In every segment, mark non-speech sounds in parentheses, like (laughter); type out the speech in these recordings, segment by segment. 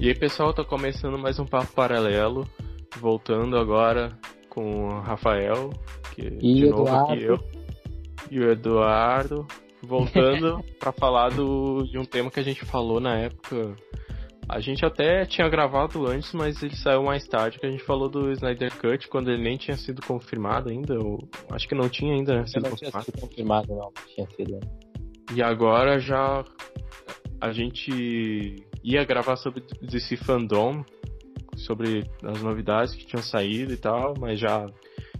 E aí, pessoal, tá começando mais um papo paralelo, voltando agora com o Rafael, que E de novo Eduardo. aqui eu, e o Eduardo, voltando (laughs) pra falar do, de um tema que a gente falou na época. A gente até tinha gravado antes, mas ele saiu mais tarde, que a gente falou do Snyder Cut, quando ele nem tinha sido confirmado ainda, ou acho que não tinha ainda Eu sido não tinha confirmado. sido confirmado, não. não Tinha sido. E agora já a gente ia gravar sobre DC Fandom, sobre as novidades que tinham saído e tal, mas já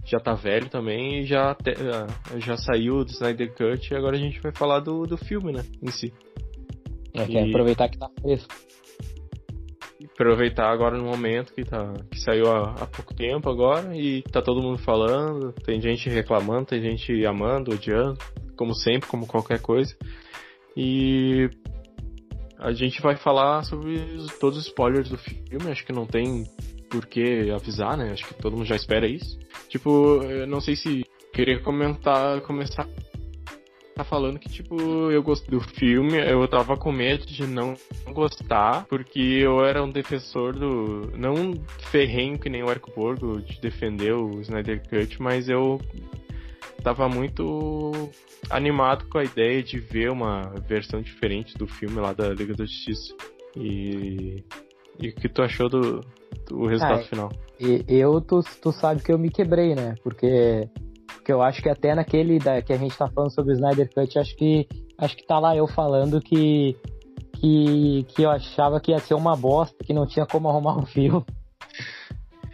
já tá velho também e já te- ah, já saiu do Snyder Cut e agora a gente vai falar do, do filme, né, em si. É, E- aproveitar que tá fresco. Aproveitar agora no momento que tá que saiu há, há pouco tempo agora e tá todo mundo falando, tem gente reclamando, tem gente amando, odiando, como sempre, como qualquer coisa. E a gente vai falar sobre os- todos os spoilers do filme, acho que não tem por que avisar, né? Acho que todo mundo já espera isso. Tipo, eu não sei se queria comentar, começar tá falando que, tipo, eu gostei do filme, eu tava com medo de não gostar, porque eu era um defensor do. Não ferrenho que nem o Arco Borgo de defender o Snyder Cut, mas eu tava muito animado com a ideia de ver uma versão diferente do filme lá da Liga da Justiça. E. E o que tu achou do, do resultado Ah, final? E eu, tu, tu sabe que eu me quebrei, né? Porque, porque eu acho que até naquele da, que a gente tá falando sobre o Snyder Cut, acho que, acho que tá lá eu falando que, que, que eu achava que ia ser uma bosta, que não tinha como arrumar um (laughs) filme.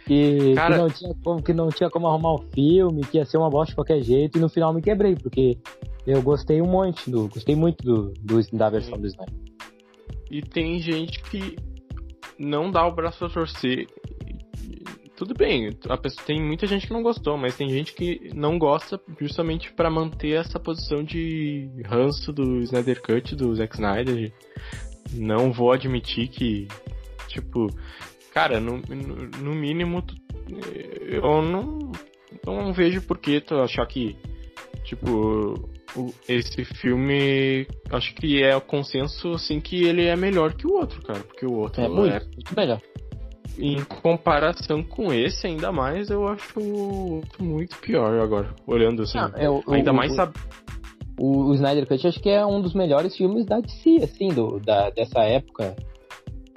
Que, Cara- que, não tinha como, que não tinha como arrumar um filme, que ia ser uma bosta de qualquer jeito, e no final me quebrei, porque eu gostei um monte do. Gostei muito do, do da versão do Snyder. E tem gente que não dá o braço a torcer. Tudo bem, a pessoa, tem muita gente que não gostou, mas tem gente que não gosta justamente pra manter essa posição de ranço do Snyder Cut, do Zack Snyder. Não vou admitir que, tipo, cara, no, no, mínimo, eu não, não vejo por que tu achar que, tipo, esse filme, acho que é o consenso, assim, que ele é melhor que o outro, cara. Porque o outro É muito, muito melhor. em comparação com esse, ainda mais, eu acho muito pior agora, olhando assim. É o- ainda o- mais o- sab... O, o Snyder Cut acho que é um dos melhores filmes da DC, assim, do, da, dessa época,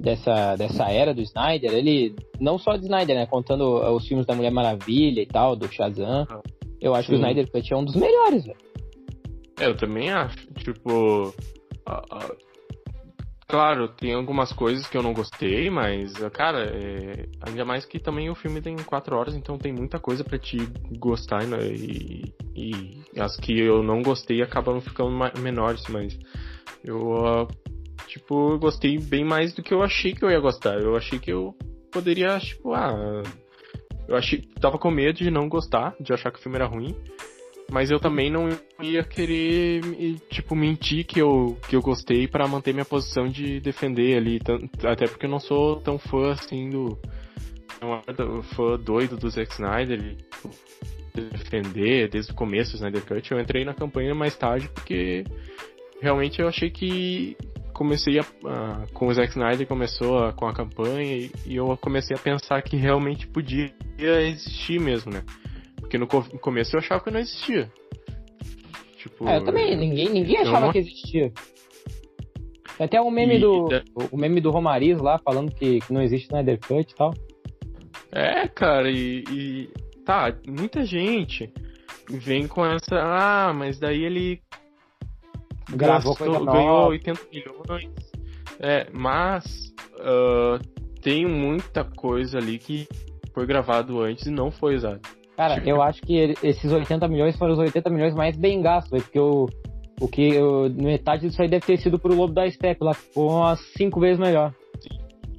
dessa, dessa era do Snyder. Ele, não só de Snyder, né, contando os filmes da Mulher Maravilha e tal, do Shazam. Aham. Eu acho que o Sim. Snyder Cut é um dos melhores, velho. É, eu também acho, tipo... a- a- Claro, tem algumas coisas que eu não gostei, mas, cara, é, ainda mais que também o filme tem quatro horas, então tem muita coisa pra te gostar né, e, e as que eu não gostei acabam ficando menores, mas eu, ah, tipo, gostei bem mais do que eu achei que eu ia gostar. Eu achei que eu poderia, tipo, ah, eu achei, tava com medo de não gostar, de achar que o filme era ruim, mas eu também não ia querer, tipo, mentir que eu, que eu gostei pra manter minha posição de defender ali. Até porque eu não sou tão fã assim do. Não era fã doido do Zack Snyder tipo, defender desde o começo do Snyder Cut. Eu entrei na campanha mais tarde porque realmente eu achei que comecei a, a- com o Zack Snyder começou a- com a campanha e, e eu comecei a pensar que realmente podia existir mesmo, né? Porque no, co- começo eu achava que não existia. Tipo, É, eu também, ninguém, ninguém eu achava não- que existia. Tem até o meme E- do. O meme do Romariz lá falando que, que não existe Snyder Cut e tal. É, cara, e, e tá, muita gente vem com essa, ah, mas daí ele Gravou gastou- coisa ganhou nova. 80 milhões. É, mas ah, tem muita coisa ali que foi gravado antes e não foi usado. Cara, eu acho que ele- esses 80 milhões foram os 80 milhões mais bem gastos, velho, porque o, o que o- metade disso aí deve ter sido pro Lobo da Steppe lá, ficou umas 5 vezes melhor.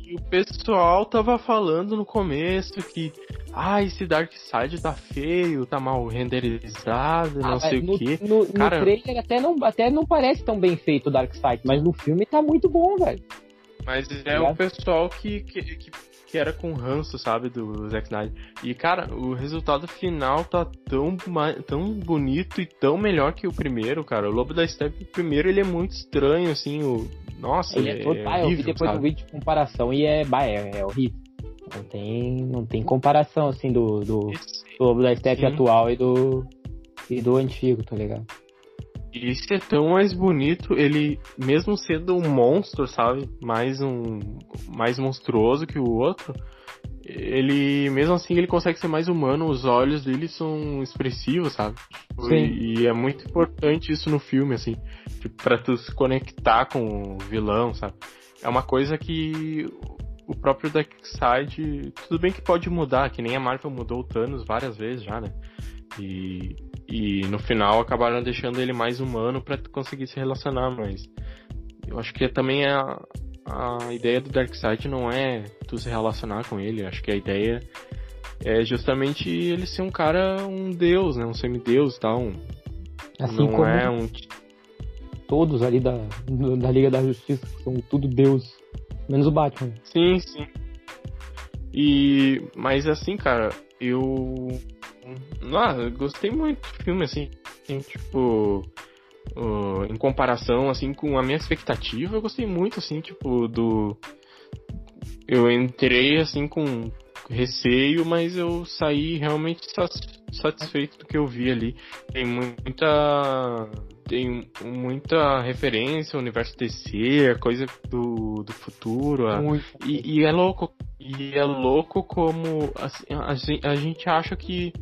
E o pessoal tava falando no começo que, ah, esse Dark Side tá feio, tá mal renderizado, não Ah, sei o quê. No, no trailer até não, até não parece tão bem feito o Dark Side, mas no filme tá muito bom, velho. Mas é Ligado? o pessoal que, que, que, que era com ranço, sabe, do Zack Snyder. E, cara, o resultado final tá tão, tão bonito e tão melhor que o primeiro, cara. O Lobo da Steppe, o primeiro, ele é muito estranho, assim, o, Nossa, Ele é, todo, é ah, eu vi horrível, depois sabe? um vídeo de comparação e é, bah, é, é horrível. Não tem, não tem comparação, assim, do, do, do da step Sim. atual e do, e do antigo, tá ligado? Esse é tão mais bonito, ele, mesmo sendo um monstro, sabe? Mais um. Mais monstruoso que o outro. Ele, mesmo assim, ele consegue ser mais humano, os olhos dele são expressivos, sabe? Tipo, Sim. E, e é muito importante isso no filme, assim. Tipo, pra tu se conectar com o vilão, sabe? É uma coisa que o próprio Darkseid. Tudo bem que pode mudar, que nem a Marvel mudou o Thanos várias vezes já, né? E, e no final acabaram deixando ele mais humano pra tu conseguir se relacionar, mas eu acho que também é a, a ideia do Darkseid não é tu se relacionar com ele, acho que a ideia é justamente ele ser um cara, um deus, né? Um semideus e tal. Um, Assim não como é um. todos ali da, da Liga da Justiça, são tudo Deus. Menos o Batman. Sim, sim. E. Mas assim, cara, eu. Ah, eu gostei muito do filme, assim. assim, tipo. uh, em comparação, assim, com a minha expectativa, eu gostei muito, assim, tipo, do. Eu entrei, assim, com receio, mas eu saí realmente satisfeito do que eu vi ali. Tem muita. Tem muita referência ao universo DC, a coisa do, do futuro, a, e, e é louco. E é louco como assim, a, a gente acha que,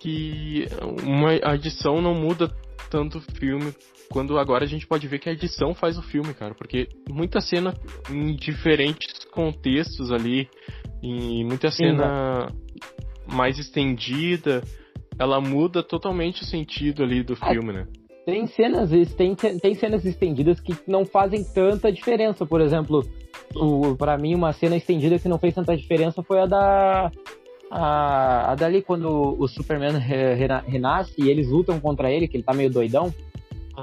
que uma edição não muda tanto o filme. Quando agora a gente pode ver que a edição faz o filme, cara. Porque muita cena em diferentes contextos ali, e muita Sim, cena mais estendida, ela muda totalmente o sentido ali do Ah, filme, né? Tem cenas, tem, tem cenas estendidas que não fazem tanta diferença. Por exemplo, o, pra mim, uma cena estendida que não fez tanta diferença foi a da. A, a dali quando o Superman re- rena- renasce e eles lutam contra ele, que ele tá meio doidão.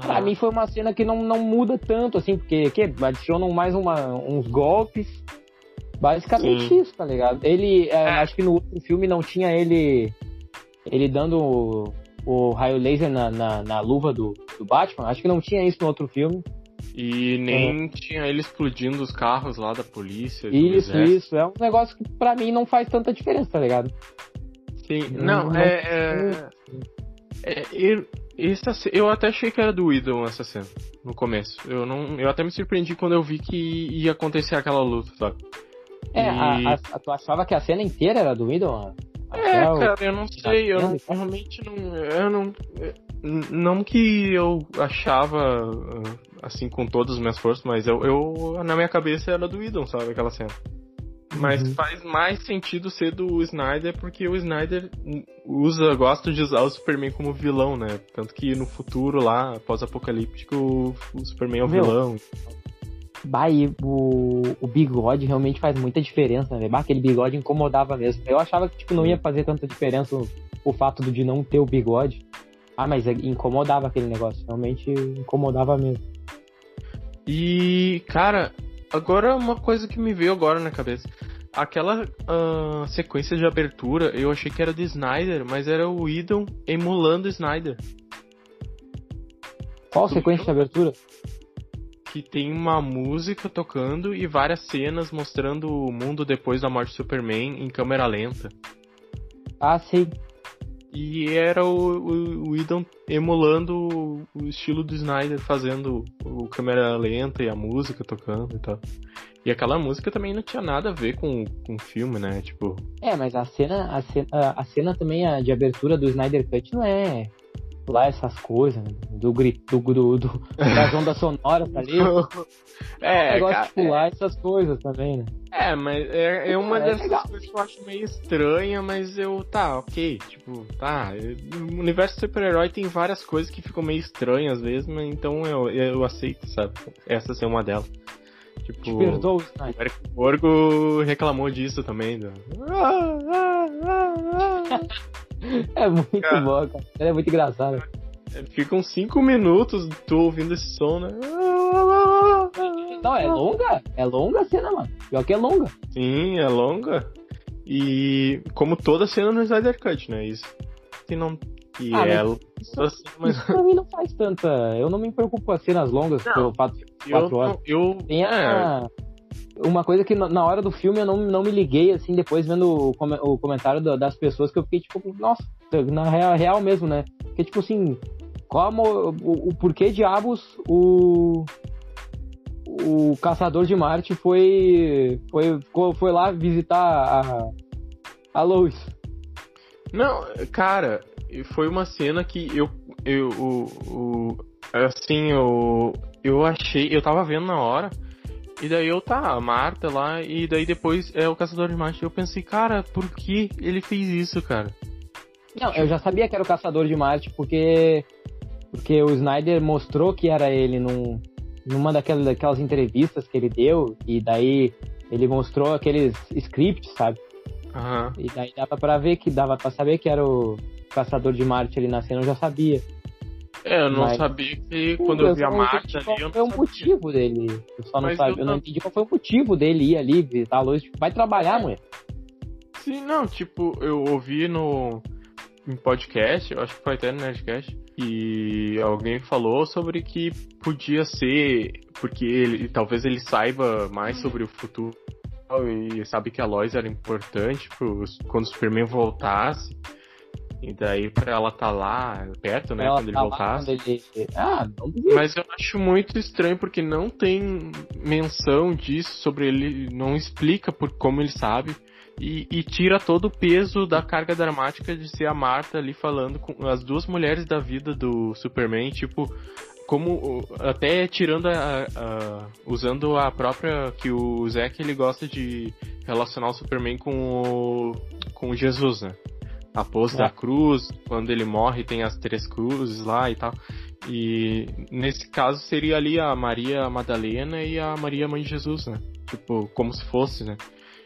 Pra mim foi uma cena que não, não muda tanto, assim, porque que, adicionam mais uma, uns golpes. Basicamente Sim. isso, tá ligado? Ele, é, acho que no outro filme não tinha ele ele dando o, raio laser na, na, na luva do, do Batman. Acho que não tinha isso no outro filme. E nem tinha ele explodindo os carros lá da polícia. Isso, isso. É um negócio que pra mim não faz tanta diferença, tá ligado? Sim, Não, não, é. é, é- eu, essa eu até achei que era do Idol essa cena, no começo. Eu, não, eu até me surpreendi quando eu vi que ia acontecer aquela luta, sabe? É, E- a, a- tu achava que a cena inteira era do Idol? É, Até o- cara, eu não sei, eu não- realmente não. Eu não. Não que eu achava ah, assim com todas as minhas forças, mas eu, eu na minha cabeça era do Idol, sabe, aquela cena. Mas Uhum. faz mais sentido ser do Snyder porque o Snyder usa, gosta de usar o Superman como vilão, né? Tanto que no futuro lá, pós-apocalíptico, o, o Superman é o Meu, vilão. Bah, e o, o bigode realmente faz muita diferença, né? Bah, aquele bigode incomodava mesmo. Eu achava que tipo, não ia fazer tanta diferença o, o fato de não ter o bigode. Ah, mas é- incomodava aquele negócio. Realmente incomodava mesmo. E, cara, agora uma coisa que me veio agora na cabeça. Aquela ah, sequência de abertura, eu achei que era de Snyder, mas era o Idon emulando Snyder. Qual Tu sequência de abertura? Que tem uma música tocando e várias cenas mostrando o mundo depois da morte do Superman em câmera lenta. Ah, sim. E era o, o, o Idon emulando o, o estilo do Snyder, fazendo o câmera lenta e a música tocando e tal. E aquela música também não tinha nada a ver com, com o filme, né? Tipo, É, mas a cena, a cena, a cena também a de abertura do Snyder Cut não é lá essas coisas, né? do grito, do, do, do, das ondas sonoras ali. O (laughs) é, negócio cara, de pular essas coisas também, né? é, mas é, é uma É dessas legal. coisas que eu acho meio estranha, mas eu, tá, ok, tipo, tá, o universo super-herói tem várias coisas que ficam meio estranhas às vezes, mas então eu, eu aceito, sabe? Essa ser uma delas. Tipo, Te perdoa o o Snyder. Eric Borgo reclamou disso também. Do... (laughs) Ah, ah, ah, ah. É muito Cara. bom, cara. Ele é muito engraçado. Ficam cinco minutos tu ouvindo esse som, né? Não, é longa? É longa a cena, mano. Pior que é longa. Sim, é longa. E como toda cena no Snyder Cut, né? Isso que não. Ah, E é mas assim, mas Isso pra mim não faz tanta. Eu não me preocupo com as cenas longas Não. pelo fato de quatro eu, horas. Eu, Tem é, a- uma coisa que na hora do filme eu não, não me liguei, assim, depois vendo o, come- o comentário da- das pessoas, que eu fiquei tipo, nossa, na real, real mesmo, né? Porque, tipo assim, como o, o porquê diabos o. O Caçador de Marte foi. Foi, foi lá visitar a. A Lois. Não, cara, foi uma cena que eu. eu o, o- assim, eu. Eu achei. Eu tava vendo na hora. E daí eu tá, a Marta lá, e daí depois é o Caçador de Marte. Eu pensei, cara, por que ele fez isso, cara? Não, eu já sabia que era o Caçador de Marte, porque. Porque o Snyder mostrou que era ele num, numa daquelas, daquelas entrevistas que ele deu, e daí ele mostrou aqueles scripts, sabe? Aham. E daí dava pra ver que dava pra saber que era o Caçador de Marte ali na cena, eu já sabia. É, eu não Mas- sabia que quando eu vi a entendi ali, qual eu foi o sabia. motivo dele. Eu só não Mas sabe, eu eu não entendi qual foi o motivo dele ir ali visitar a Lois. Tipo, vai trabalhar, mulher. Sim, não, tipo, eu ouvi no em podcast, eu acho que foi até no Nerdcast, e alguém falou sobre que podia ser, porque ele, talvez ele saiba mais sobre o futuro e sabe que a Lois era importante pros, quando o Superman voltasse. E daí pra ela tá lá perto, né, Ela quando ele tá lá voltasse. quando ele- Ah. Mas eu acho muito estranho porque não tem menção disso sobre ele, não explica por como ele sabe e, e tira todo o peso da carga dramática de ser a Marta ali falando com as duas mulheres da vida do Superman, tipo como até tirando a, a- usando a própria que o Zack ele gosta de relacionar o Superman com o, com o Jesus, né? A pose É. da cruz, quando ele morre tem as três cruzes lá e tal. E nesse caso seria ali a Maria Madalena e a Maria Mãe de Jesus, né? Tipo, como se fosse, né?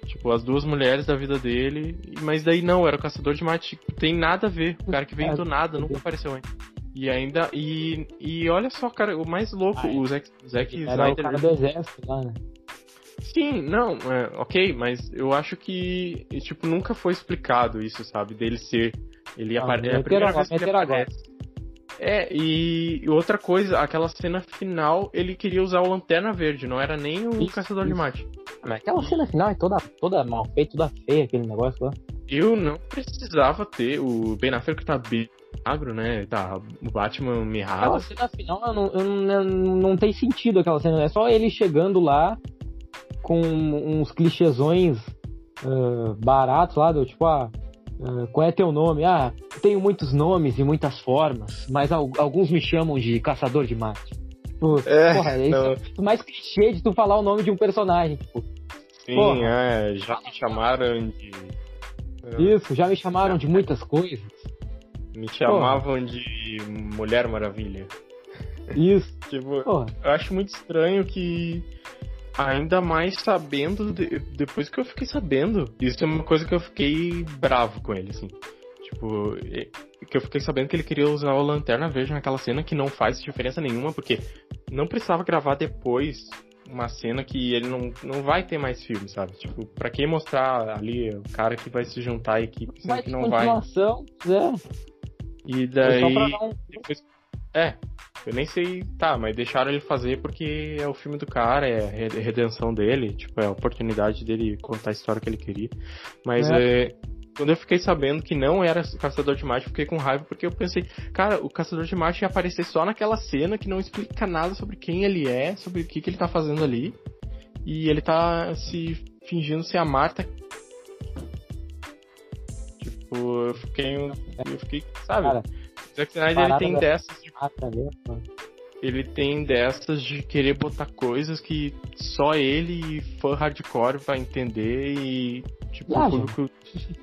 Tipo, as duas mulheres da vida dele. Mas daí não, era o caçador de Marte. Tipo, tem nada a ver. O cara que veio do nada, nunca apareceu antes. E ainda. E, e olha só, cara, o mais louco, é. o Zack, Zack Era o Snyder. cara do exército lá, né? Sim, não, é, ok, mas eu acho que, tipo, nunca foi explicado isso, sabe? Dele ser. Ele Ah, é a meteram primeira vez que ele aparece. É, e outra coisa, aquela cena final, ele queria usar o Lanterna Verde, não era nem o Isso, Caçador de isso. Marte. Mas aquela cena final é toda, toda mal feita, toda feia, aquele negócio lá. Eu não precisava ter o Ben Affleck tá bem magro, né? Tá, o Batman mirrado. Aquela cena final eu não, eu não, não tem sentido aquela cena. É só ele chegando lá com uns clichêsões ah, baratos lá, do tipo, ah, ah, qual é teu nome? Ah, tenho muitos nomes e muitas formas, mas al- alguns me chamam de Caçador de Marte. Tipo, É, porra, isso é o mais clichê de tu falar o nome de um personagem. Tipo, Sim, porra. é, já me chamaram de. isso, já me chamaram de muitas coisas. Me chamavam de Mulher Maravilha. Isso, Tipo, porra. eu acho muito estranho que. Ainda mais sabendo, de- depois que eu fiquei sabendo, isso é uma coisa que eu fiquei bravo com ele, assim. Tipo, que eu fiquei sabendo que ele queria usar o Lanterna Verde naquela cena que não faz diferença nenhuma, porque não precisava gravar depois uma cena que ele não, não vai ter mais filme, sabe? Tipo, pra que mostrar ali o cara que vai se juntar à equipe, Vai que não vai. é. E daí. Depois... É, eu nem sei, tá, mas deixaram ele fazer porque é o filme do cara, é a re- redenção dele, tipo, é a oportunidade dele contar a história que ele queria. Mas É. é, quando eu fiquei sabendo que não era Caçador de Marte, fiquei com raiva porque eu pensei, cara, o Caçador de Marte ia aparecer só naquela cena que não explica nada sobre quem ele é, sobre o que, que ele tá fazendo ali. E ele tá se fingindo ser a Marta. Tipo, eu fiquei. Eu fiquei, sabe? Cara, Zack Snyder ele tem dessas de ah, tá vendo? ele tem dessas de querer botar coisas que só ele e fã hardcore vai entender e tipo o público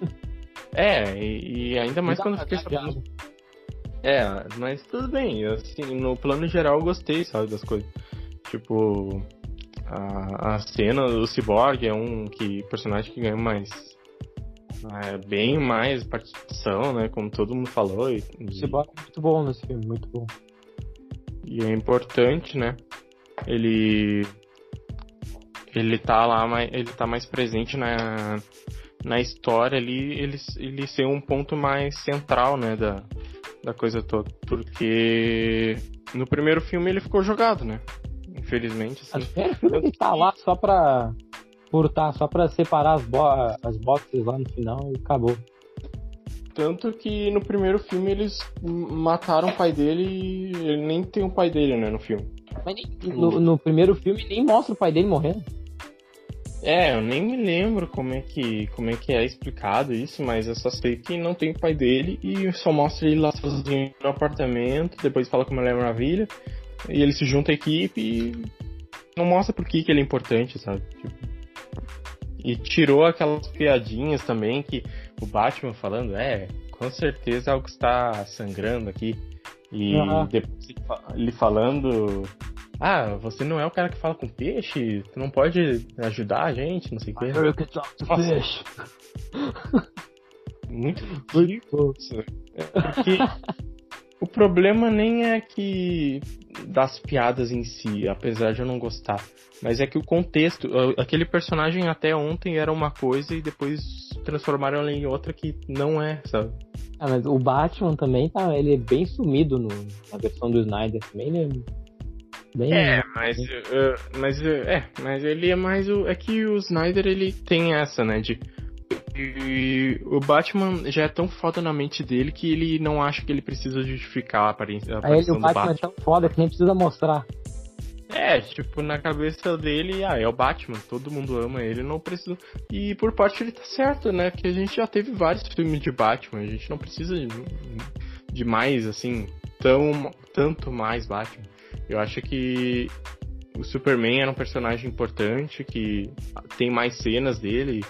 (laughs) é e, e ainda mais quando fiquei sabendo é mas tudo bem assim no plano geral eu gostei sabe das coisas tipo a, a cena do Cyborg é um que personagem que ganha mais é, bem mais participação né como todo mundo falou e, Cyborg é muito bom nesse filme, muito bom. E é importante, né? Ele ele tá lá, ele tá mais presente na, na história ali, ele, ele ser um ponto mais central, né, da, da coisa toda. Porque no primeiro filme ele ficou jogado, né? infelizmente. Assim. É que tá lá só pra. Tá, só pra separar as, bo as boxes lá no final e acabou. Tanto que no primeiro filme eles mataram o pai dele e ele nem tem o pai dele, né, no filme. Mas nem, no, no primeiro filme nem mostra o pai dele morrendo. É, eu nem me lembro como é que como é que é explicado isso, mas eu só sei que não tem o pai dele e só mostra ele lá sozinho no apartamento, depois fala como ele é maravilha, e ele se junta à equipe e não mostra por que, que ele é importante, sabe? Tipo, e tirou aquelas piadinhas também que o Batman falando, é, com certeza algo está sangrando aqui. E uhum. depois ele falando ah, você não é o cara que fala com peixe? Tu não pode ajudar a gente, não sei o quê. Eu que talk to fish. Muito ridículo. É porque (laughs) o problema nem é que das piadas em si, apesar de eu não gostar, mas é que o contexto, aquele personagem até ontem era uma coisa e depois transformaram ele em outra que não é, sabe? Ah, mas o Batman também tá, ele é bem sumido no, na versão do Snyder também, né? Bem é, mas, uh, mas uh, é, mas ele é mais o. É que o Snyder ele tem essa, né? De. E o Batman já é tão foda na mente dele que ele não acha que ele precisa justificar a aparência, a ele, o Batman, Batman, é tão foda que nem precisa mostrar. É, tipo, na cabeça dele, ah, é o Batman, todo mundo ama ele, não precisa. E por parte ele tá certo, né? Que a gente já teve vários filmes de Batman, a gente não precisa de, de mais, assim, tão, tanto mais Batman. Eu acho que o Superman era um personagem importante, que tem mais cenas dele,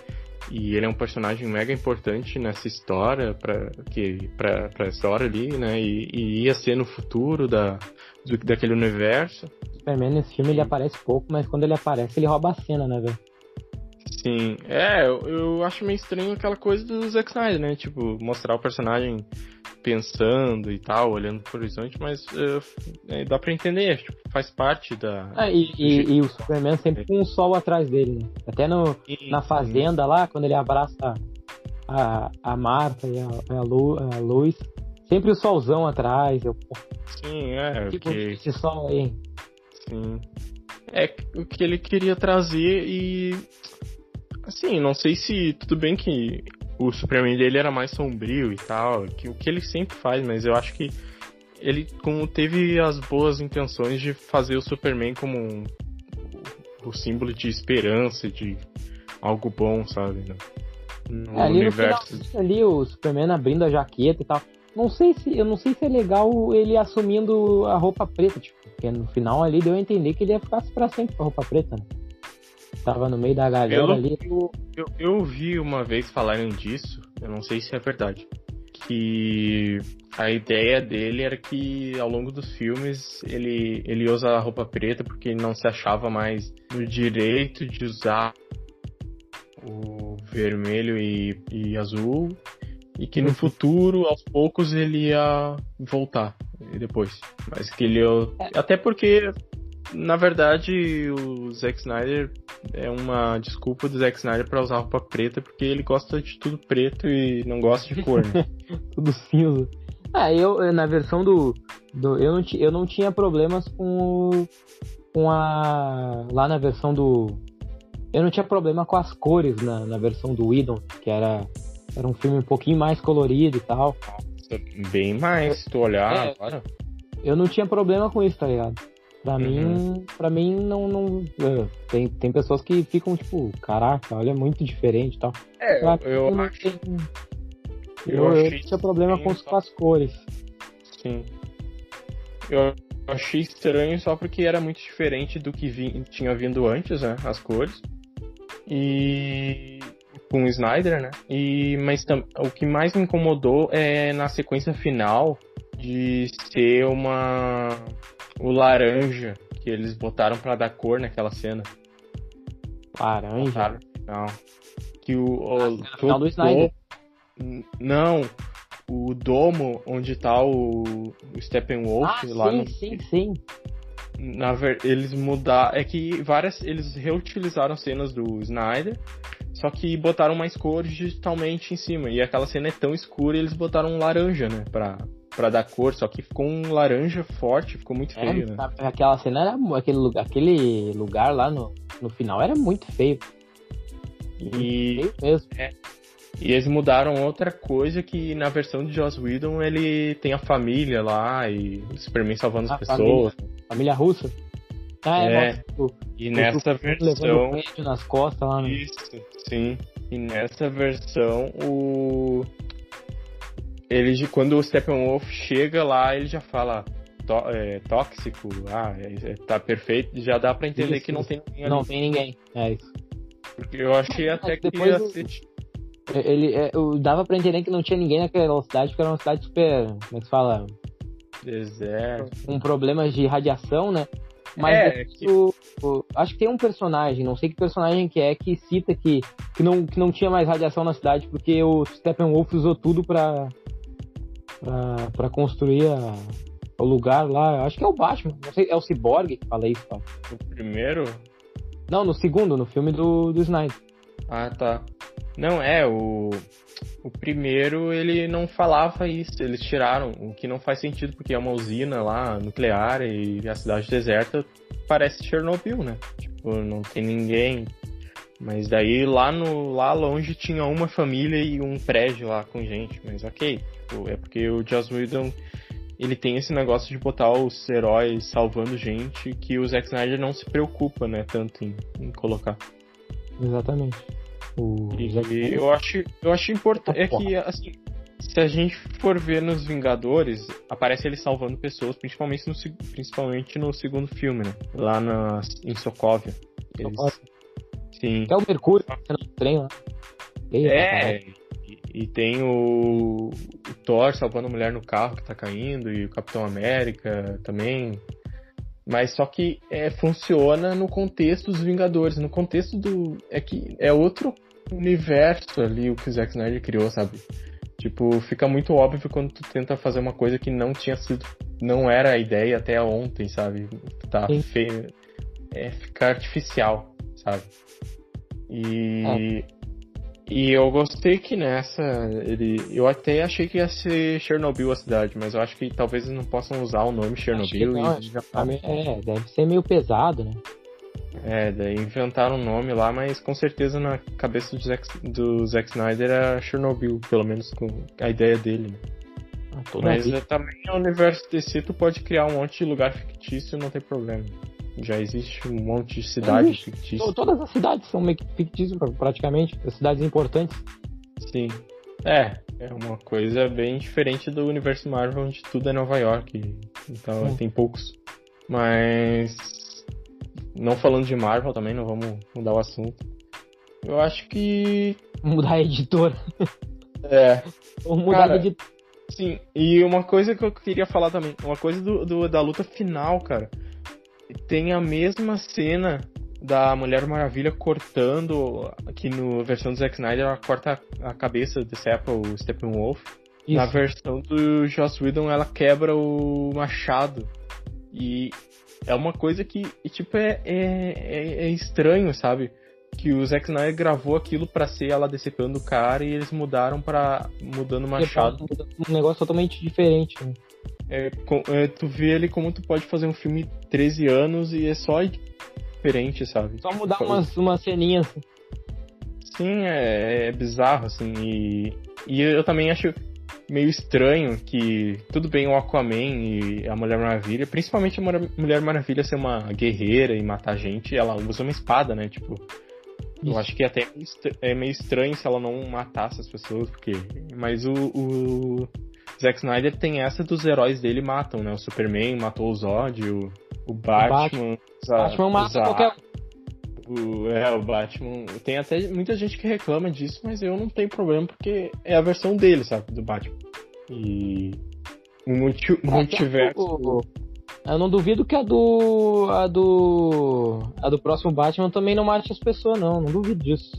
e ele é um personagem mega importante nessa história, pra, que, pra, pra história ali, né? E, e ia ser no futuro da, do, daquele universo. Superman nesse filme ele aparece pouco, mas quando ele aparece ele rouba a cena, né, velho? Sim, é, eu, eu, acho meio estranho aquela coisa do Zack Snyder, né? Tipo, mostrar o personagem pensando e tal, olhando pro horizonte, mas uh, é, dá pra entender, tipo, faz parte da. Ah, e, e, e, o Superman sempre com um sol atrás dele, né? Até no, e, na fazenda lá, quando ele abraça a, a Marta e a, a, Lu, a Luz, sempre o solzão atrás. Eu, Sim, é. Que okay. esse sol aí. Sim. É o que ele queria trazer e. Assim, não sei se. Tudo bem que o Superman dele era mais sombrio e tal, que o que ele sempre faz, mas eu acho que ele como teve as boas intenções de fazer o Superman como um, o símbolo de esperança, de algo bom, sabe? Né? No é, ali universo. No final, ali o Superman abrindo a jaqueta e tal. Não sei se eu não sei se é legal ele assumindo a roupa preta, tipo, porque no final ali deu a entender que ele ia ficar para sempre com a roupa preta, né? Tava no meio da galera ali. Eu, eu, eu vi uma vez falarem disso, eu não sei se é verdade. Que a ideia dele era que ao longo dos filmes ele, ele usa a roupa preta porque ele não se achava mais no direito de usar o vermelho e, e azul e que no futuro, aos poucos, ele ia voltar depois. Mas que ele. É. Até porque na verdade, o Zack Snyder é uma desculpa do Zack Snyder para usar roupa preta, porque ele gosta de tudo preto e não gosta de cor, né? (laughs) tudo cinza. Ah, eu, na versão do. do eu, não, eu não tinha problemas com, com a. Lá na versão do. Eu não tinha problema com as cores na, na versão do Whedon, que era, era um filme um pouquinho mais colorido e tal. Bem mais, se tu olhar é, agora. Eu não tinha problema com isso, tá ligado? Pra uhum. mim, para mim não, não é, tem, tem pessoas que ficam tipo, caraca, olha, é muito diferente e tal. É, eu, eu acho. Tem, eu, eu, eu tinha problema com, com as cores. Sim. Eu achei estranho só porque era muito diferente do que vi, tinha vindo antes, né? As cores. E com o Snyder, né? E mas tam, o que mais me incomodou é na sequência final de ser uma o laranja que eles botaram para dar cor naquela cena. Laranja? Não. Que o. o ah, do Snyder. Não, o domo onde tá o, o Steppenwolf ah, lá sim, no. Sim, sim. Na ver... Eles mudaram. É que várias. Eles reutilizaram cenas do Snyder. Só que botaram mais cores digitalmente em cima. E aquela cena é tão escura e eles botaram um laranja, né? Pra, pra dar cor, só que ficou um laranja forte, ficou muito É, feio, né? aquela cena era aquele lugar, aquele lugar lá no, no final era muito feio, E, feio mesmo. e eles mudaram outra coisa que na versão de Joss Whedon ele tem a família lá e o Superman salvando as A pessoas. Família russa. Ah, é, É. o- E o- nessa o- levando versão. o nas costas lá. né? Isso, sim. E nessa versão, o. Ele, quando o Steppenwolf chega lá, ele já fala tó- é, tóxico, ah, é- é- tá perfeito, já dá pra entender Isso, que não isso. tem ninguém ali. Não tem ninguém. É isso. Porque eu achei até que depois ia o- ser. Ele, é, eu dava pra entender que não tinha ninguém naquela cidade, porque era uma cidade super, como é que se fala, Deserto. com problemas de radiação, né? Mas É, depois que- o- o- acho que tem um personagem, não sei que personagem que é, que cita que, que, não, que não tinha mais radiação na cidade, porque o Steppenwolf usou tudo pra, pra, pra construir a- o lugar lá. Acho que é o Batman, não sei, é o Cyborg que fala isso. O primeiro. Não, no segundo, no filme do, do Snyder. Ah, tá. Não, é, o. O primeiro ele não falava isso, eles tiraram, o que não faz sentido, porque é uma usina lá, nuclear, e a cidade deserta parece Chernobyl, né? Tipo, não tem ninguém. Mas daí lá no lá longe tinha uma família e um prédio lá com gente, mas ok. Tipo, é porque o Joss Whedon ele tem esse negócio de botar os heróis salvando gente que o Zack Snyder não se preocupa, né, tanto em, em colocar. Exatamente. O E Zack Snyder- eu acho, eu acho importante. É Porra. que, assim, se a gente for ver nos Vingadores, aparece ele salvando pessoas, principalmente no, principalmente no segundo filme, né? Lá na, em Sokovia. Eles-. Sim. É o Mercúrio, você não trem lá. Pra É. e, tem o, o Thor salvando a mulher no carro que tá caindo, e o Capitão América também. Mas só que é, funciona no contexto dos Vingadores, no contexto do. É que é outro universo ali o que o Zack Snyder criou, sabe? Tipo, fica muito óbvio quando tu tenta fazer uma coisa que não tinha sido. Não era a ideia até ontem, sabe? Tá Sim. feio. É ficar artificial, sabe? E. E eu gostei que nessa ele. Eu até achei que ia ser Chernobyl a cidade, mas eu acho que talvez eles não possam usar o nome Chernobyl não, e tá É, deve ser meio pesado, né? É, daí inventaram um nome lá, mas com certeza na cabeça do Zack, do Zack Snyder era Chernobyl, pelo menos com a ideia dele. Ah, Toda Mas vida. é, também no universo DC tu pode criar um monte de lugar fictício, não tem problema. Já existe um monte de cidade Existe. fictícia. To- Todas as cidades são fictícias, pra- praticamente. As cidades importantes. Sim. É, é uma coisa bem diferente do universo Marvel, onde tudo é Nova York. Então Sim. tem poucos. Mas. Não falando de Marvel também, não vamos mudar o assunto. Eu acho que. Mudar a editora. (laughs) É. Ou mudar Cara, a editora. Sim, e uma coisa que eu queria falar também, uma coisa do, do- da luta final, cara. Tem a mesma cena da Mulher Maravilha cortando, aqui no versão do Zack Snyder, ela corta a cabeça, decepa o Steppenwolf. Na Isso. versão do Joss Whedon, ela quebra o machado. E é uma coisa que, tipo, é, é, é- é estranho, sabe? Que o Zack Snyder gravou aquilo pra ser ela decepando o cara e eles mudaram pra. mudando o machado. Um negócio totalmente diferente. né? É, é, tu vê ele como tu pode fazer um filme 13 anos e é só diferente, sabe? Só mudar Tipo, umas, umas ceninhas. assim. Sim, é, é bizarro, assim, e, e eu também acho meio estranho que tudo bem o Aquaman e a Mulher Maravilha, principalmente a Mulher- Maravilha ser uma guerreira e matar gente, ela usa uma espada, né? Tipo, eu acho que até é estra- é meio estranho se ela não matasse as pessoas, porque. Mas o, o Zack Snyder tem essa dos heróis dele matam, né? O Superman matou o Zod, o, o Batman. usa- Batman mata usa- qualquer o, é, o Batman. Tem até muita gente que reclama disso, mas eu não tenho problema porque é a versão dele, sabe? Do Batman. E. O multi, É, multiverso. O- Eu não duvido que a do. A do. A do próximo Batman também não mate as pessoas, não. Não duvido disso.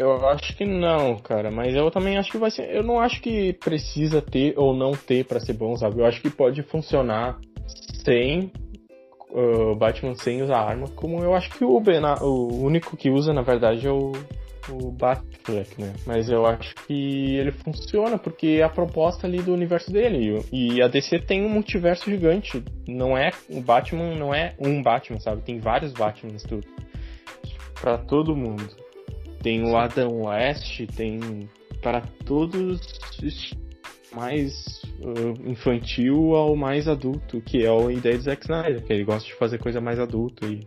Eu acho que não, cara, mas eu também acho que vai ser. Eu não acho que precisa ter ou não ter pra ser bom, sabe? Eu acho que pode funcionar sem uh, o Batman sem usar arma, como eu acho que o Ben, o único que usa, na verdade, é o, o Batfleck, né? Mas eu acho que ele funciona porque é a proposta ali do universo dele. E a DC tem um multiverso gigante. Não é o Batman, não é um Batman, sabe? Tem vários Batmans tudo. Para todo mundo. Tem o Adam West, tem para todos mais uh, infantil ao mais adulto, que é a ideia do Zack Snyder, que ele gosta de fazer coisa mais adulto e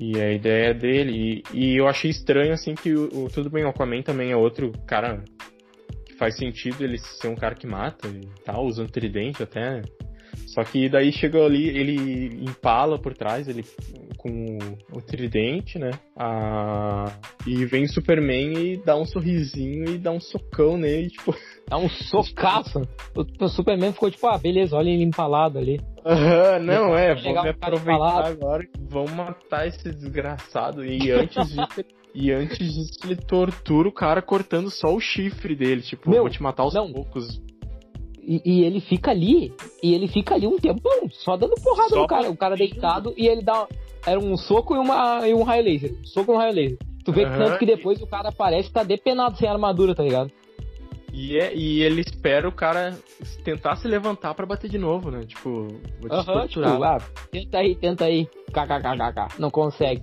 e a ideia dele. E, e eu achei estranho, assim, que o, o, Tudo Bem, o Aquaman também é outro cara que faz sentido ele ser um cara que mata e tal, usando tridente até. Só que daí chega ali, ele empala por trás, ele com o tridente, né? Ah, e vem o Superman e dá um sorrisinho e dá um socão nele, tipo. Dá um socaço. O, o Superman ficou tipo, ah, beleza, olha ele empalado ali. Aham, uhum, não, é, vou me aproveitar agora vão matar esse desgraçado. E antes disso, (laughs) e antes disso ele tortura o cara cortando só o chifre dele, tipo, Meu, vou te matar aos não. poucos. E, e, ele fica ali, e ele fica ali um tempão, só dando porrada só no cara. O cara deitado e ele dá. Era um soco e, uma, e um raio laser. soco e um raio laser. Tu vê uhum. tanto que depois o cara parece tá depenado sem armadura, tá ligado? E, é, e ele espera o cara tentar se levantar para bater de novo, né? Tipo, vou te uhum, tipo, ah, tenta aí, tenta aí. KKKKK. Não consegue.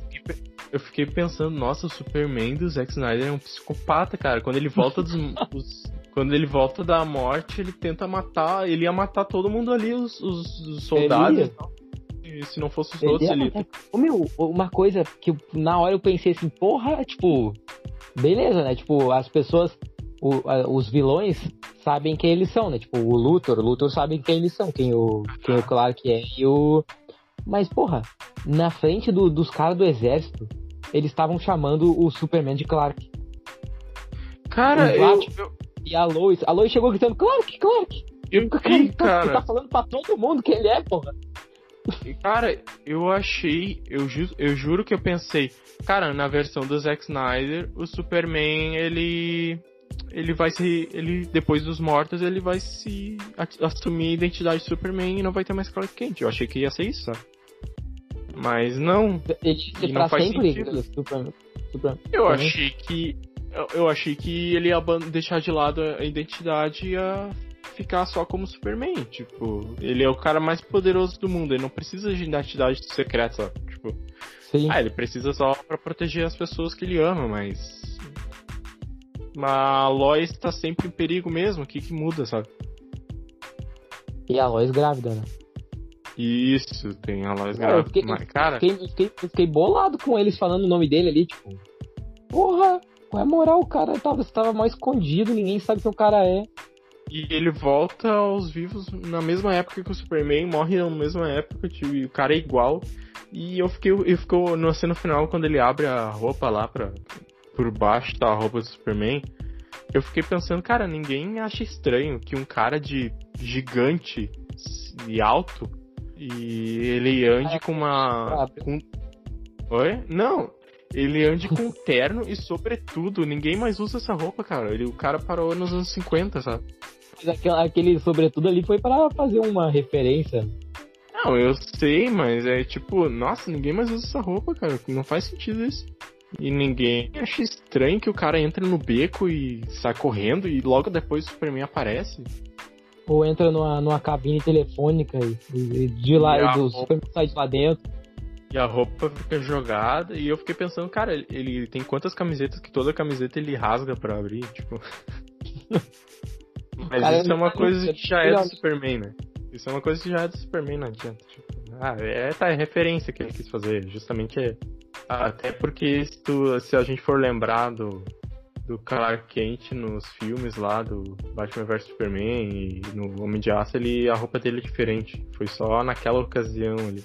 Eu fiquei pensando, nossa, o Superman do Zack Snyder é um psicopata, cara. Quando ele volta dos, (laughs) os, quando ele volta da morte, ele tenta matar. Ele ia matar todo mundo ali, os, os, os soldados. E se não fosse os ele outros, ele. Ô, meu, uma coisa que na hora eu pensei assim, porra, tipo, beleza, né? Tipo, as pessoas. O, a, os vilões sabem quem eles são, né? Tipo, o Luthor, o Luthor sabe quem eles são, quem o, quem o Clark é e o. Mas, porra, na frente do, dos caras do exército, eles estavam chamando o Superman de Clark. Cara, eu, eu, e a Lois, a Lois chegou gritando, Clark, Clark! Eu vi, cara. Você tá falando pra todo mundo quem ele é, porra. Cara, eu achei, eu, ju, eu juro que eu pensei, cara, na versão do Zack Snyder, o Superman, ele ele vai se ele depois dos mortos, ele vai se assumir a identidade de Superman e não vai ter mais Clark Kent. Eu achei que ia ser isso, sabe? Mas não. Ele, ele não faz sentido. Superman, Superman. Eu achei que eu, achei que ele ia deixar de lado a identidade e ia ficar só como Superman. Tipo, ele é o cara mais poderoso do mundo. Ele não precisa de identidade secreta, Tipo, Sim. ah, ele precisa só para proteger as pessoas que ele ama, mas. Mas a Lois tá sempre em perigo mesmo. O que que muda, sabe? E a Lois grávida, né? Isso, tem a Lois grávida. Fiquei, mas, cara. Fiquei, fiquei, fiquei bolado com eles falando o nome dele ali, tipo. Porra! Qual é a moral? O cara tava, tava mal escondido, ninguém sabe quem o cara é. E ele volta aos vivos na mesma época que o Superman, morre na mesma época, tipo, o cara é igual. E eu fiquei, eu ficou no cena final, quando ele abre a roupa lá pra, por baixo da roupa do Superman, eu fiquei pensando, cara, ninguém acha estranho que um cara de gigante e alto e ele ande com uma. Com... Oi? Não, ele ande com terno e sobretudo. Ninguém mais usa essa roupa, cara. Ele, o cara parou nos anos 50, sabe? Aquele, aquele sobretudo ali foi para fazer uma referência. Não, eu sei, mas é tipo, nossa, ninguém mais usa essa roupa, cara. Não faz sentido isso. E ninguém acha estranho que o cara entra no beco e sai correndo e logo depois o Superman aparece. Ou entra numa, numa cabine telefônica e, e de lá e do Superman sai de lá dentro. E a roupa fica jogada. E eu fiquei pensando, cara, ele, ele tem quantas camisetas que toda camiseta ele rasga pra abrir, tipo. (laughs) Mas cara, isso é uma coisa que já é do Superman, né? Isso é uma coisa que já é do Superman, não adianta. Tipo, ah, é, tá, é referência que ele quis fazer. Justamente é. Até porque se, tu, se a gente for lembrar do, do Clark Kent nos filmes lá do Batman vs Superman e no Homem de Aço, ele, a roupa dele é diferente. Foi só naquela ocasião ali.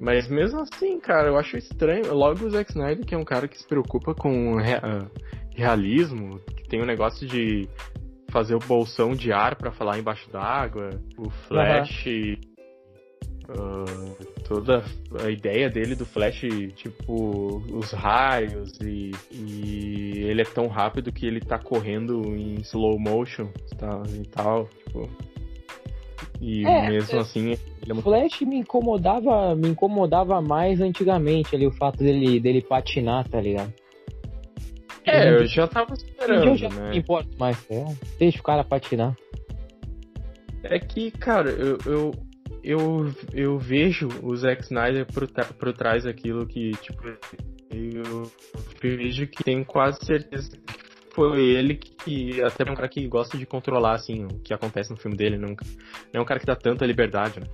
Mas mesmo assim, cara, eu acho estranho. Logo o Zack Snyder, que é um cara que se preocupa com uh, realismo, que tem um negócio de fazer o bolsão de ar para falar embaixo d'água, o Flash. Uhum. Uh, toda a ideia dele do Flash, tipo, os raios e, e, ele é tão rápido que ele tá correndo em slow motion tá, e tal, tipo. E é, mesmo é, assim, ele é muito... Flash me incomodava, me incomodava mais antigamente ali o fato dele, dele patinar, tá ligado? É, eu já tava esperando, eu já né? não importo mais. É, deixa o cara patinar. É que, cara, eu, eu, eu, eu vejo o Zack Snyder por, por trás daquilo que, tipo, eu vejo que tenho quase certeza que foi ele que, até um cara que gosta de controlar, assim, o que acontece no filme dele, não, não é um cara que dá tanta liberdade, né?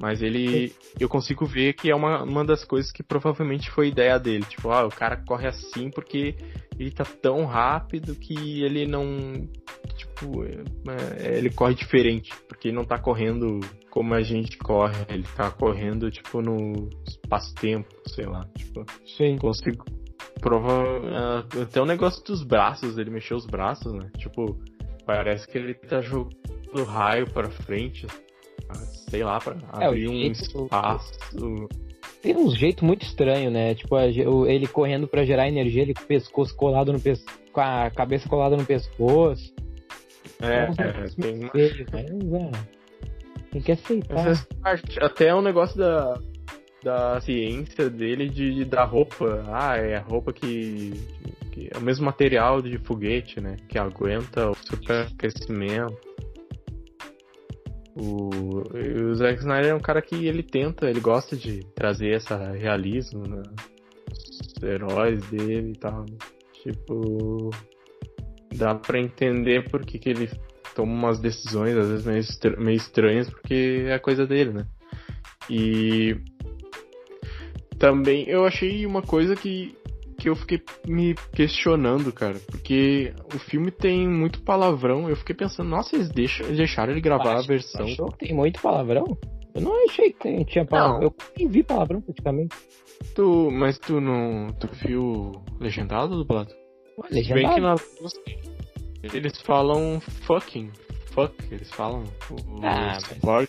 Mas ele, eu consigo ver que é uma, uma das coisas que provavelmente foi ideia dele. Tipo, ah, o cara corre assim porque ele tá tão rápido que ele não, tipo, é- é, ele corre diferente, porque ele não tá correndo como a gente corre, ele tá correndo, tipo, no espaço-tempo, sei lá, tipo, Sim. consigo provar, ah, até o negócio dos braços, ele mexeu os braços, né, tipo, parece que ele tá jogando raio pra frente, sei lá, pra É, abrir um espaço, Tem uns jeito muito estranho, né? Tipo, ele correndo pra gerar energia, ele com o pescoço colado no pescoço, com a cabeça colada no pescoço. é, é, negócios tem uma feios, mas, é, Tem que aceitar. Parte. Até o negócio da, da ciência dele de, da roupa. Ah, é a roupa que, que é o mesmo material de foguete, né? Que aguenta o superaquecimento. O, o Zack Snyder é um cara que ele tenta, ele gosta de trazer essa realismo né? Os heróis dele e tal. Tipo. Dá pra entender por que, que ele toma umas decisões, às vezes meio, estra- meio estranhas, porque é coisa dele, né? E também eu achei uma coisa que, que eu fiquei me questionando, cara, porque o filme tem muito palavrão. Eu fiquei pensando, nossa, eles deixam, eles deixaram ele gravar a Acho- versão. Achou que tem muito palavrão? Eu não achei que tinha palavrão. Não. Eu nem vi palavrão praticamente. Tu, mas tu não. Tu viu legendado ou dublado? Se bem legendado. que nas eles falam fucking. Fuck, eles falam. O Ah, mas-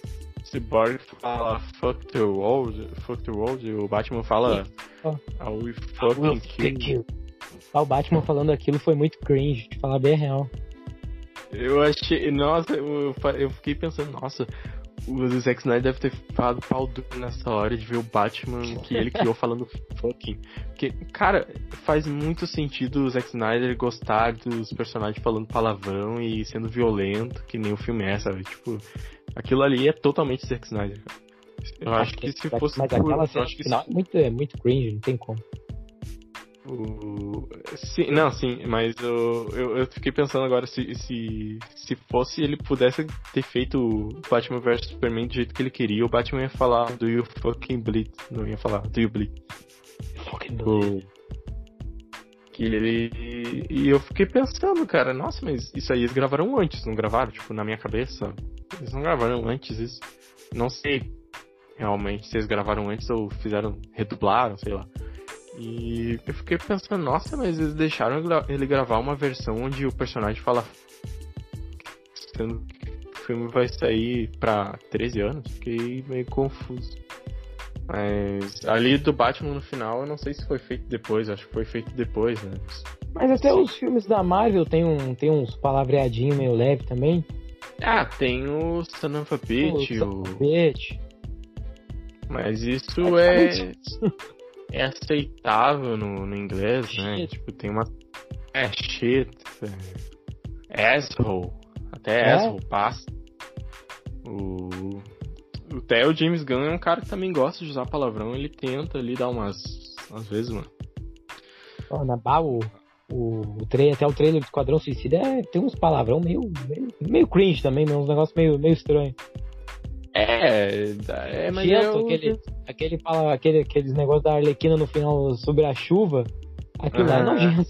Cyborg, fala fuck the world, fuck the world, e o Batman fala. "Ah, we Will fucking kill. you. Ah, o Batman falando aquilo foi muito cringe, de falar bem real. Eu achei, nossa, eu, eu fiquei pensando, nossa, o Zack Snyder deve ter falado pau duro nessa hora de ver o Batman que ele criou (laughs) falando fucking. Porque, cara, faz muito sentido o Zack Snyder gostar dos personagens falando palavrão e sendo violento, que nem o filme é, sabe? Tipo, aquilo ali é totalmente Zack Snyder, cara. Eu acho que se mas, fosse Mas por- aquela cena acho que final é muito, é muito cringe, não tem como. O... Sim, não, sim, mas eu, eu, eu fiquei pensando agora se, se, se fosse ele pudesse ter feito o Batman vs Superman do jeito que ele queria, o Batman ia falar do you fucking bleed, não ia falar do you bleed. O... Que ele. E eu fiquei pensando, cara, nossa, mas isso aí eles gravaram antes, não gravaram? Tipo, na minha cabeça, eles não gravaram antes isso. Não sei realmente se eles gravaram antes ou fizeram, redublaram, sei lá. E eu fiquei pensando, nossa, mas eles deixaram ele gravar uma versão onde o personagem fala. Sendo que o filme vai sair pra 13 anos, fiquei meio confuso. Mas ali do Batman no final, eu não sei se foi feito depois, acho que foi feito depois, né? Mas até os filmes da Marvel tem, um, tem uns palavreadinhos meio leve também. Ah, tem o Son of a Bitch, o... Bitch. mas isso É, é, é aceitável no, no inglês, né? Shit. Tipo, tem uma. É shit, é, asshole, até É? asshole passa. O. Até o James Gunn é um cara que também gosta de usar palavrão, ele tenta ali dar umas. Às vezes, mano. Ó, na bah, o, o, o tra- até o trailer do Esquadrão Suicida é, tem uns palavrão meio, meio, meio cringe também, uns negócios meio, meio estranhos. É, é mas Nojento, é o- aquele, aquele, fala- aquele, aqueles negócios da Arlequina no final sobre a chuva. Aquilo lá é Ah. nojento.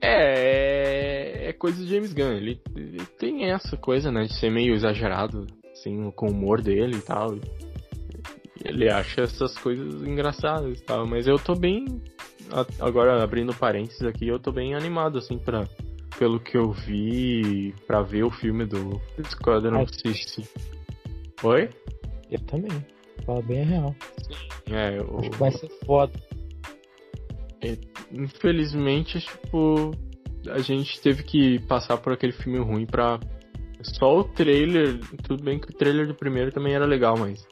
É, é, é coisa do James Gunn. Ele, ele tem essa coisa, né, de ser meio exagerado, assim, com o humor dele e tal. E Ele acha essas coisas engraçadas e tal. Mas eu tô bem. Agora, abrindo parênteses aqui, eu tô bem animado, assim, pra. Pelo que eu vi, pra ver o filme do Squadron Ai. Suicide. Oi? Eu também. Fala bem a real. É, o, Acho que vai ser foda. infelizmente, tipo, a gente teve que passar por aquele filme ruim pra. Só o trailer, tudo bem que o trailer do primeiro também era legal, mas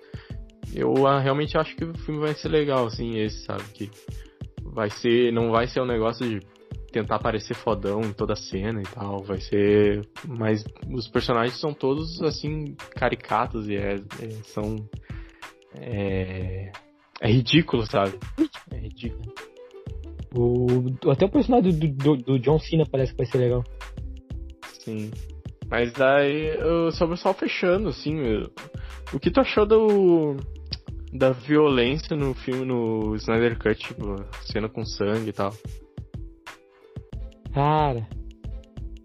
eu ah, realmente acho que o filme vai ser legal, assim, esse, sabe? Que vai ser. Não vai ser um negócio de tentar parecer fodão em toda a cena e tal. Vai ser. Mas os personagens são todos assim, caricatos e é, é, são. É, é ridículo, sabe? É ridículo. O, até o personagem do, do, do John Cena parece que vai ser legal. Sim. Mas aí, sobre só fechando, assim, o que tu achou do da violência no filme, no Snyder Cut, tipo, cena com sangue e tal? Cara,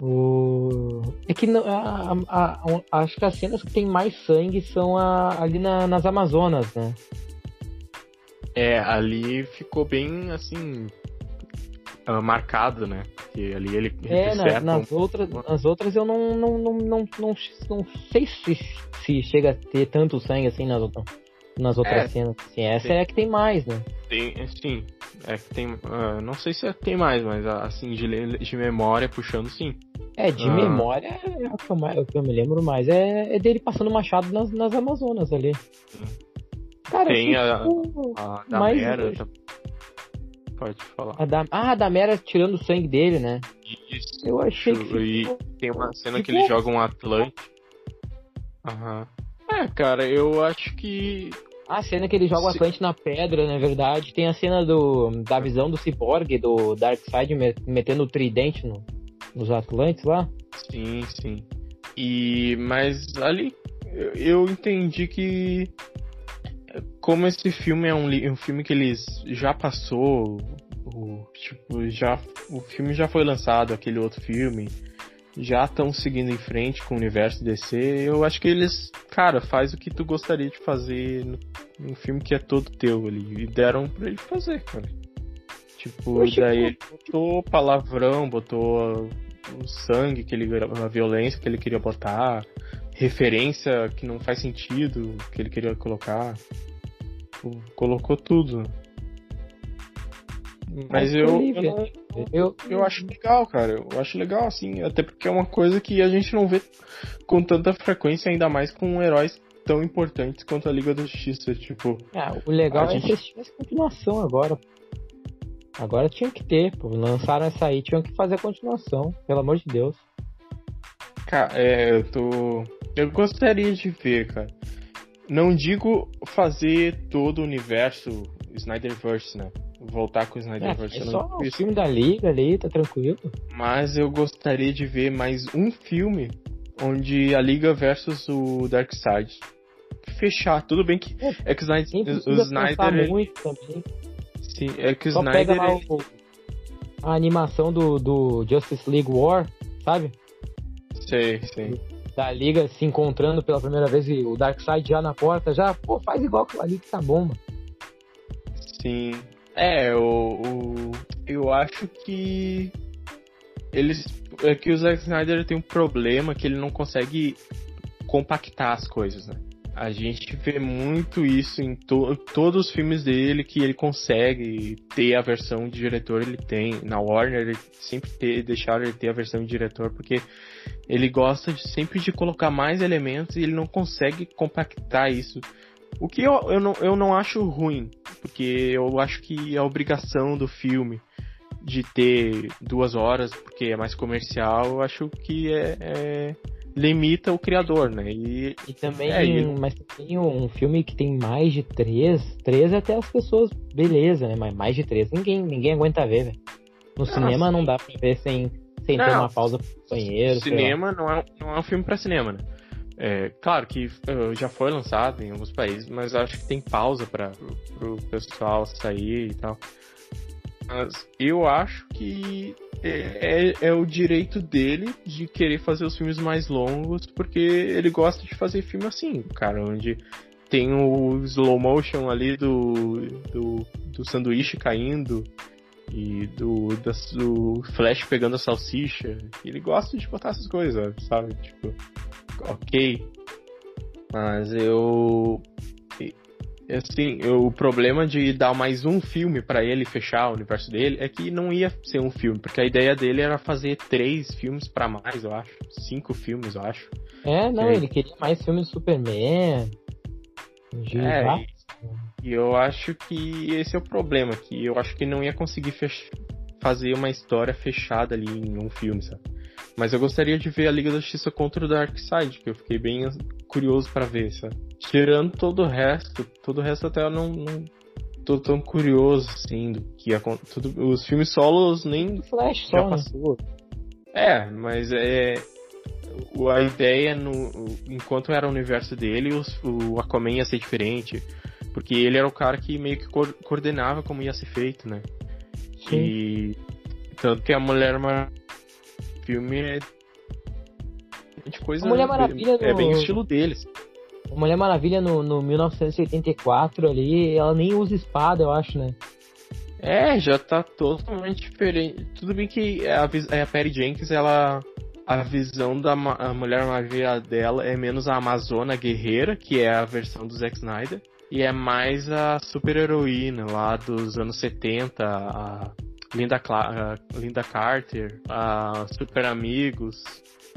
o... É que não, a, a, a, acho que as cenas que tem mais sangue são ali na, nas Amazonas, né? É, ali ficou bem assim. Uh, marcado, né? Que ali ele é, na, nas, um... outras, nas outras eu não, não, não, não, não, não sei se, se chega a ter tanto sangue assim nas outras nas outras é, cenas. Assim, essa é a que tem mais, né? Tem, sim. É que tem. Uh, não sei se é tem mais, mas assim, de, de memória puxando sim. É, de memória é o que, eu, o que eu me lembro mais. É, é dele passando machado nas, nas Amazonas ali. Cara, tem a, tipo, a, a mais, Mera, tá... Pode falar. A da, ah, a da Mera tirando o sangue dele, né? Isso. Eu achei que. E tem uma cena que ele joga um Atlante. Aham. É, cara, eu acho que a cena que ele joga o Atlante na pedra, na verdade. Tem a cena do, da visão do Cyborg, do Darkseid metendo o tridente no, nos Atlantes lá. Sim, sim. E, mas ali eu entendi que como esse filme é um, um filme que eles já passou, o, tipo, já, o filme já foi lançado, aquele outro filme, já estão seguindo em frente com o universo DC, eu acho que eles, cara, faz o que tu gostaria de fazer num filme que é todo teu ali. E deram pra ele fazer, cara. Tipo, Oxe, daí ele botou palavrão, botou o sangue que ele. a violência que ele queria botar, referência que não faz sentido que ele queria colocar. Tipo, colocou tudo. Mas eu, eu, eu, eu acho legal, cara. Eu acho legal, assim, até porque é uma coisa que a gente não vê com tanta frequência, ainda mais com heróis tão importantes quanto a Liga da Justiça, tipo. É, o legal é gente... se tivesse continuação agora. Agora tinha que ter, pô. Lançaram essa aí, tinham que fazer a continuação, pelo amor de Deus. Cara, é, eu tô. Eu gostaria de ver, cara. Não digo fazer todo o universo Snyderverse, né? voltar com o Snyderverse. É, é só o filme da Liga ali, tá tranquilo. Mas eu gostaria de ver mais um filme onde a Liga versus o Darkseid. Fechar, tudo bem que é, é que o Snyder, o Snyder muito também. Sim, é que o só Snyder pega lá o, a animação do, do Justice League War, sabe? Sei, sei. Da Liga se encontrando pela primeira vez e o Darkseid já na porta, já, pô, faz igual que ali que tá bom, mano. Sim. É, o, o, eu acho que eles é que o Zack Snyder tem um problema que ele não consegue compactar as coisas, né? A gente vê muito isso em to todos os filmes dele, que ele consegue ter a versão de diretor, ele tem. Na Warner, ele sempre ter, deixaram ele ter a versão de diretor, porque ele gosta de, sempre de colocar mais elementos e ele não consegue compactar isso o que eu, eu, não, eu não acho ruim, porque eu acho que a obrigação do filme de ter duas horas, porque é mais comercial, eu acho que é, é limita o criador, né? E, e também, é, ele... mas tem um filme que tem mais de três, três até as pessoas, beleza, né? Mas mais de três, ninguém, ninguém aguenta ver, velho. No ah, cinema sim. não dá pra ver sem, sem não, uma pausa pro banheiro. Cinema não é, não é um filme para cinema, né? É, claro que uh, já foi lançado em alguns países, mas acho que tem pausa para o pessoal sair e tal. Mas eu acho que é, é, é, o direito dele de querer fazer os filmes mais longos, porque ele gosta de fazer filme assim, cara, onde tem o slow motion ali do, do, do sanduíche caindo e do, do Flash pegando a salsicha. Ele gosta de botar essas coisas, sabe? Tipo, ok. Mas eu. Assim, eu, o problema de dar mais um filme para ele fechar o universo dele é que não ia ser um filme, porque a ideia dele era fazer três filmes para mais, eu acho. Cinco filmes, eu acho. É, não, é. ele queria mais filmes do Superman. De é, e, eu acho que esse é o problema, que eu acho que não ia conseguir fech... fazer uma história fechada ali em um filme, sabe? Mas eu gostaria de ver a Liga da Justiça contra o Darkseid, que eu fiquei bem curioso para ver, sabe? Tirando todo o resto, todo o resto até eu não, não tô tão curioso, assim, do que tudo, os filmes solos nem Flash já só, passou. É, mas é a ideia no enquanto era o universo dele, os, o Aquaman ia ser diferente, porque ele era o cara que meio que co coordenava como ia ser feito, né? Sim. E tanto que a Mulher Maravilha filme é de coisa a Mulher Maravilha é, é bem o estilo deles. A Mulher Maravilha no, no 1984 ali, ela nem usa espada, eu acho, né? É, já tá totalmente diferente. Tudo bem que a, a Perry Jenkins, ela. A visão da a Mulher Maravilha dela é menos a Amazona Guerreira, que é a versão do Zack Snyder, e é mais a super heroína lá dos anos 70, a Linda, Cla Linda Carter, a Super Amigos,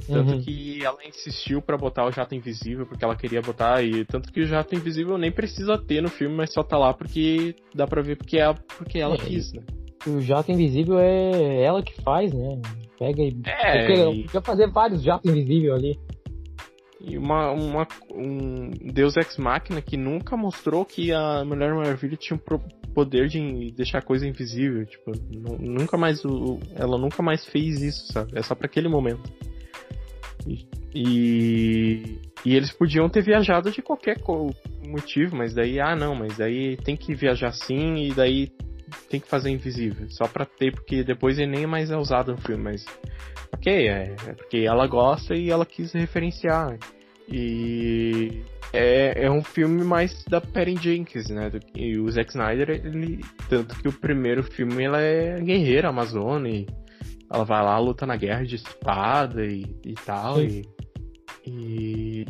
tanto uhum. que ela insistiu para botar o Jato Invisível, porque ela queria botar, e tanto que o Jato Invisível nem precisa ter no filme, mas só tá lá porque dá pra ver porque, é, porque ela é, quis, né? O Jato Invisível é ela que faz, né? Pega e. É, porque e... fazer vários Jatos Invisíveis ali. E uma, uma, um Deus Ex Machina que nunca mostrou que a Mulher Maravilha tinha um poder de deixar coisa invisível. Tipo, nunca mais. Ela nunca mais fez isso, sabe? É só para aquele momento. E, e, eles podiam ter viajado de qualquer motivo, mas daí, ah não, mas daí tem que viajar sim e daí tem que fazer invisível, só pra ter, porque depois ele nem mais é usado no filme, mas ok, é, é porque ela gosta e ela quis referenciar. E é, é um filme mais da Perry Jenkins, né? Do, e o Zack Snyder, ele, tanto que o primeiro filme ela é guerreira amazona e ela vai lá, luta na guerra de espada e, e tal. E, e,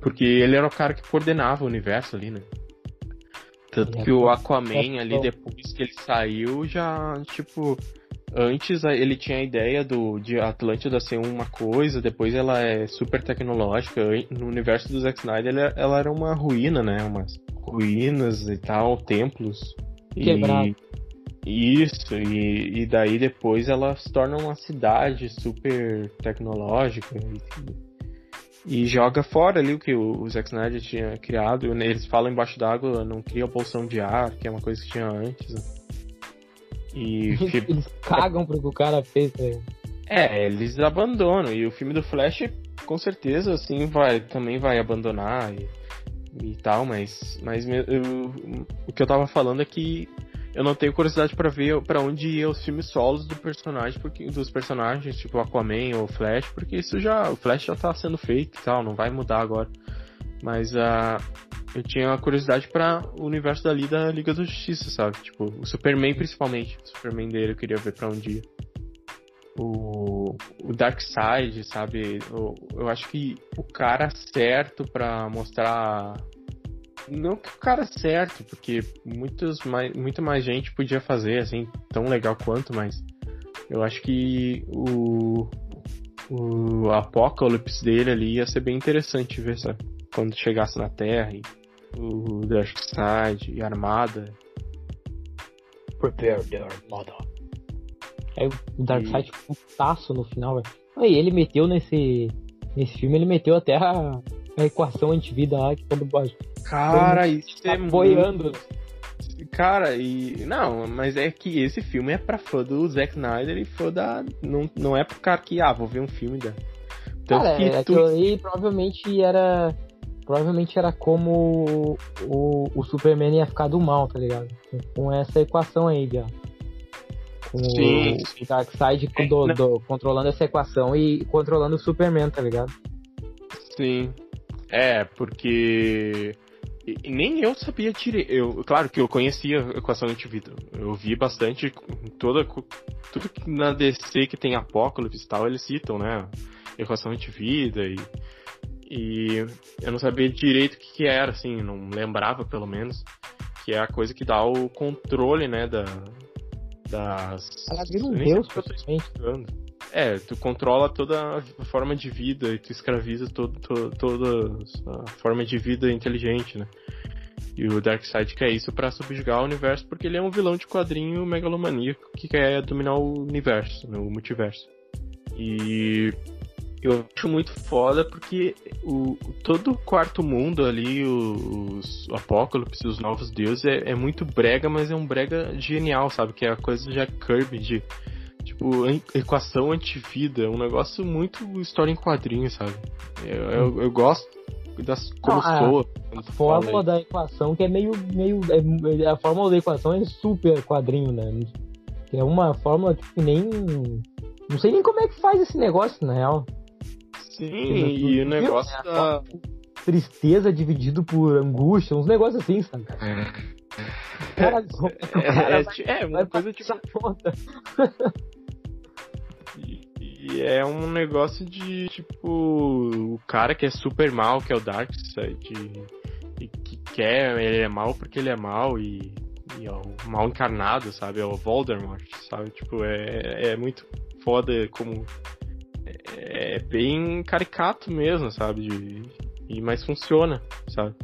Porque ele era o cara que coordenava o universo ali, né? Tanto que o Aquaman ali, depois que ele saiu, já, tipo. Antes ele tinha a ideia do, de Atlântida ser uma coisa, depois ela é super tecnológica. No universo do Zack Snyder ela, ela era uma ruína, né? Umas ruínas e tal, templos. Quebrado. E isso, e, e daí depois ela se torna uma cidade super tecnológica e, e joga fora ali o que o, Zack Snyder tinha criado. Eles falam embaixo d'água, não cria poluição de ar, que é uma coisa que tinha antes. Né? E (laughs) eles cagam pro que o cara fez, né? É, eles abandonam. E o filme do Flash, com certeza, assim, vai, também vai abandonar e, e tal, mas, mas eu, o que eu tava falando é que eu não tenho curiosidade para ver para onde iam os filmes solos do personagem, porque dos personagens, tipo Aquaman ou Flash, porque isso já, o Flash já tá sendo feito e tal, não vai mudar agora. Mas uh, eu tinha curiosidade para o universo dali da Liga da Justiça, sabe? Tipo, o Superman principalmente, o Superman dele eu queria ver para onde ia. O, o Darkseid, sabe? Eu, eu acho que o cara certo para mostrar não que o cara certo, porque muitos mais, muito mais gente podia fazer, assim, tão legal quanto, mas eu acho que o, o Apocalypse dele ali ia ser bem interessante ver, sabe? Quando chegasse na Terra, e o Darkseid e a Armada. Prepare the Armada. Aí o Darkseid e... ficou um taço no final, velho. Aí ele meteu nesse, nesse filme, ele meteu até a, a equação antivida lá, que quando Cara, isso é boiando. Muito... Cara, e. Não, mas é que esse filme é pra fã do Zack Snyder e fã da. Não, não é pro cara que, ah, vou ver um filme da. Então, cara, que é, tu... aí provavelmente era. Provavelmente era como o, o Superman ia ficar do mal, tá ligado? Com essa equação aí, já. Com sim, o Darkseid é, do, do, controlando essa equação e controlando o Superman, tá ligado? Sim. É, porque e nem eu sabia direito. Eu, claro que eu conhecia a equação antivida. Eu vi bastante toda tudo que na DC que tem Apocalipse e tal, eles citam, né? Equação antivida e e eu não sabia direito o que, que era, assim, não lembrava pelo menos, que é a coisa que dá o controle, né, da das Ela vira um deus, é, tu controla toda a forma de vida e tu escraviza toda a forma de vida inteligente, né? E o Darkseid quer isso para subjugar o universo porque ele é um vilão de quadrinho megalomaníaco que quer dominar o universo, né, o multiverso. E eu acho muito foda porque o, todo o quarto mundo ali, os, o Apocalipse, os Novos Deuses, é, é, muito brega, mas é um brega genial, sabe? Que é a coisa de Jack Kirby, de tipo, equação antivida, um negócio muito história em quadrinhos, sabe? Eu, eu, eu gosto das como ah, soa. A fórmula da equação que é meio. meio é, a fórmula da equação é super quadrinho, né? É uma fórmula que nem. Não sei nem como é que faz esse negócio, na real. Sim, e o negócio da. Tristeza dividido por angústia, uns negócios assim, sabe? (laughs) Cara, é, é, é, uma coisa tipo. É um negócio de, tipo, o cara que é super mal, que é o Darkseid, e, e que quer, ele é mal porque ele é mal, e, e é o mal encarnado, sabe? É o Voldemort, sabe? Tipo, é, é muito foda como. É, é bem caricato mesmo, sabe? De, e, mas funciona, sabe?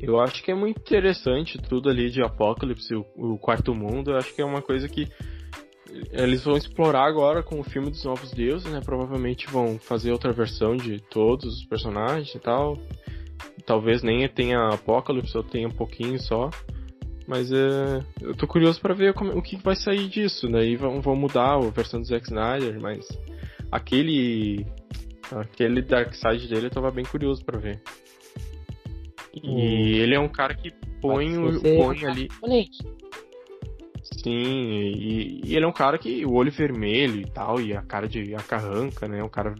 Eu acho que é muito interessante tudo ali de Apocalipse, o, o quarto mundo. Eu acho que é uma coisa que eles vão explorar agora com o filme dos Novos Deuses, né? Provavelmente vão fazer outra versão de todos os personagens e tal. Talvez nem tenha Apocalipse, ou tenha um pouquinho só. Mas é, eu tô curioso para ver como, o que vai sair disso. Daí né? vão, vão mudar a versão do Zack Snyder, mas aquele aquele Dark Side dele eu tava bem curioso para ver. E hum. ele é um cara que põe, o, põe ali. Sim, e, e, ele é um cara que o olho vermelho e tal, e a cara de a carranca, né? Um cara.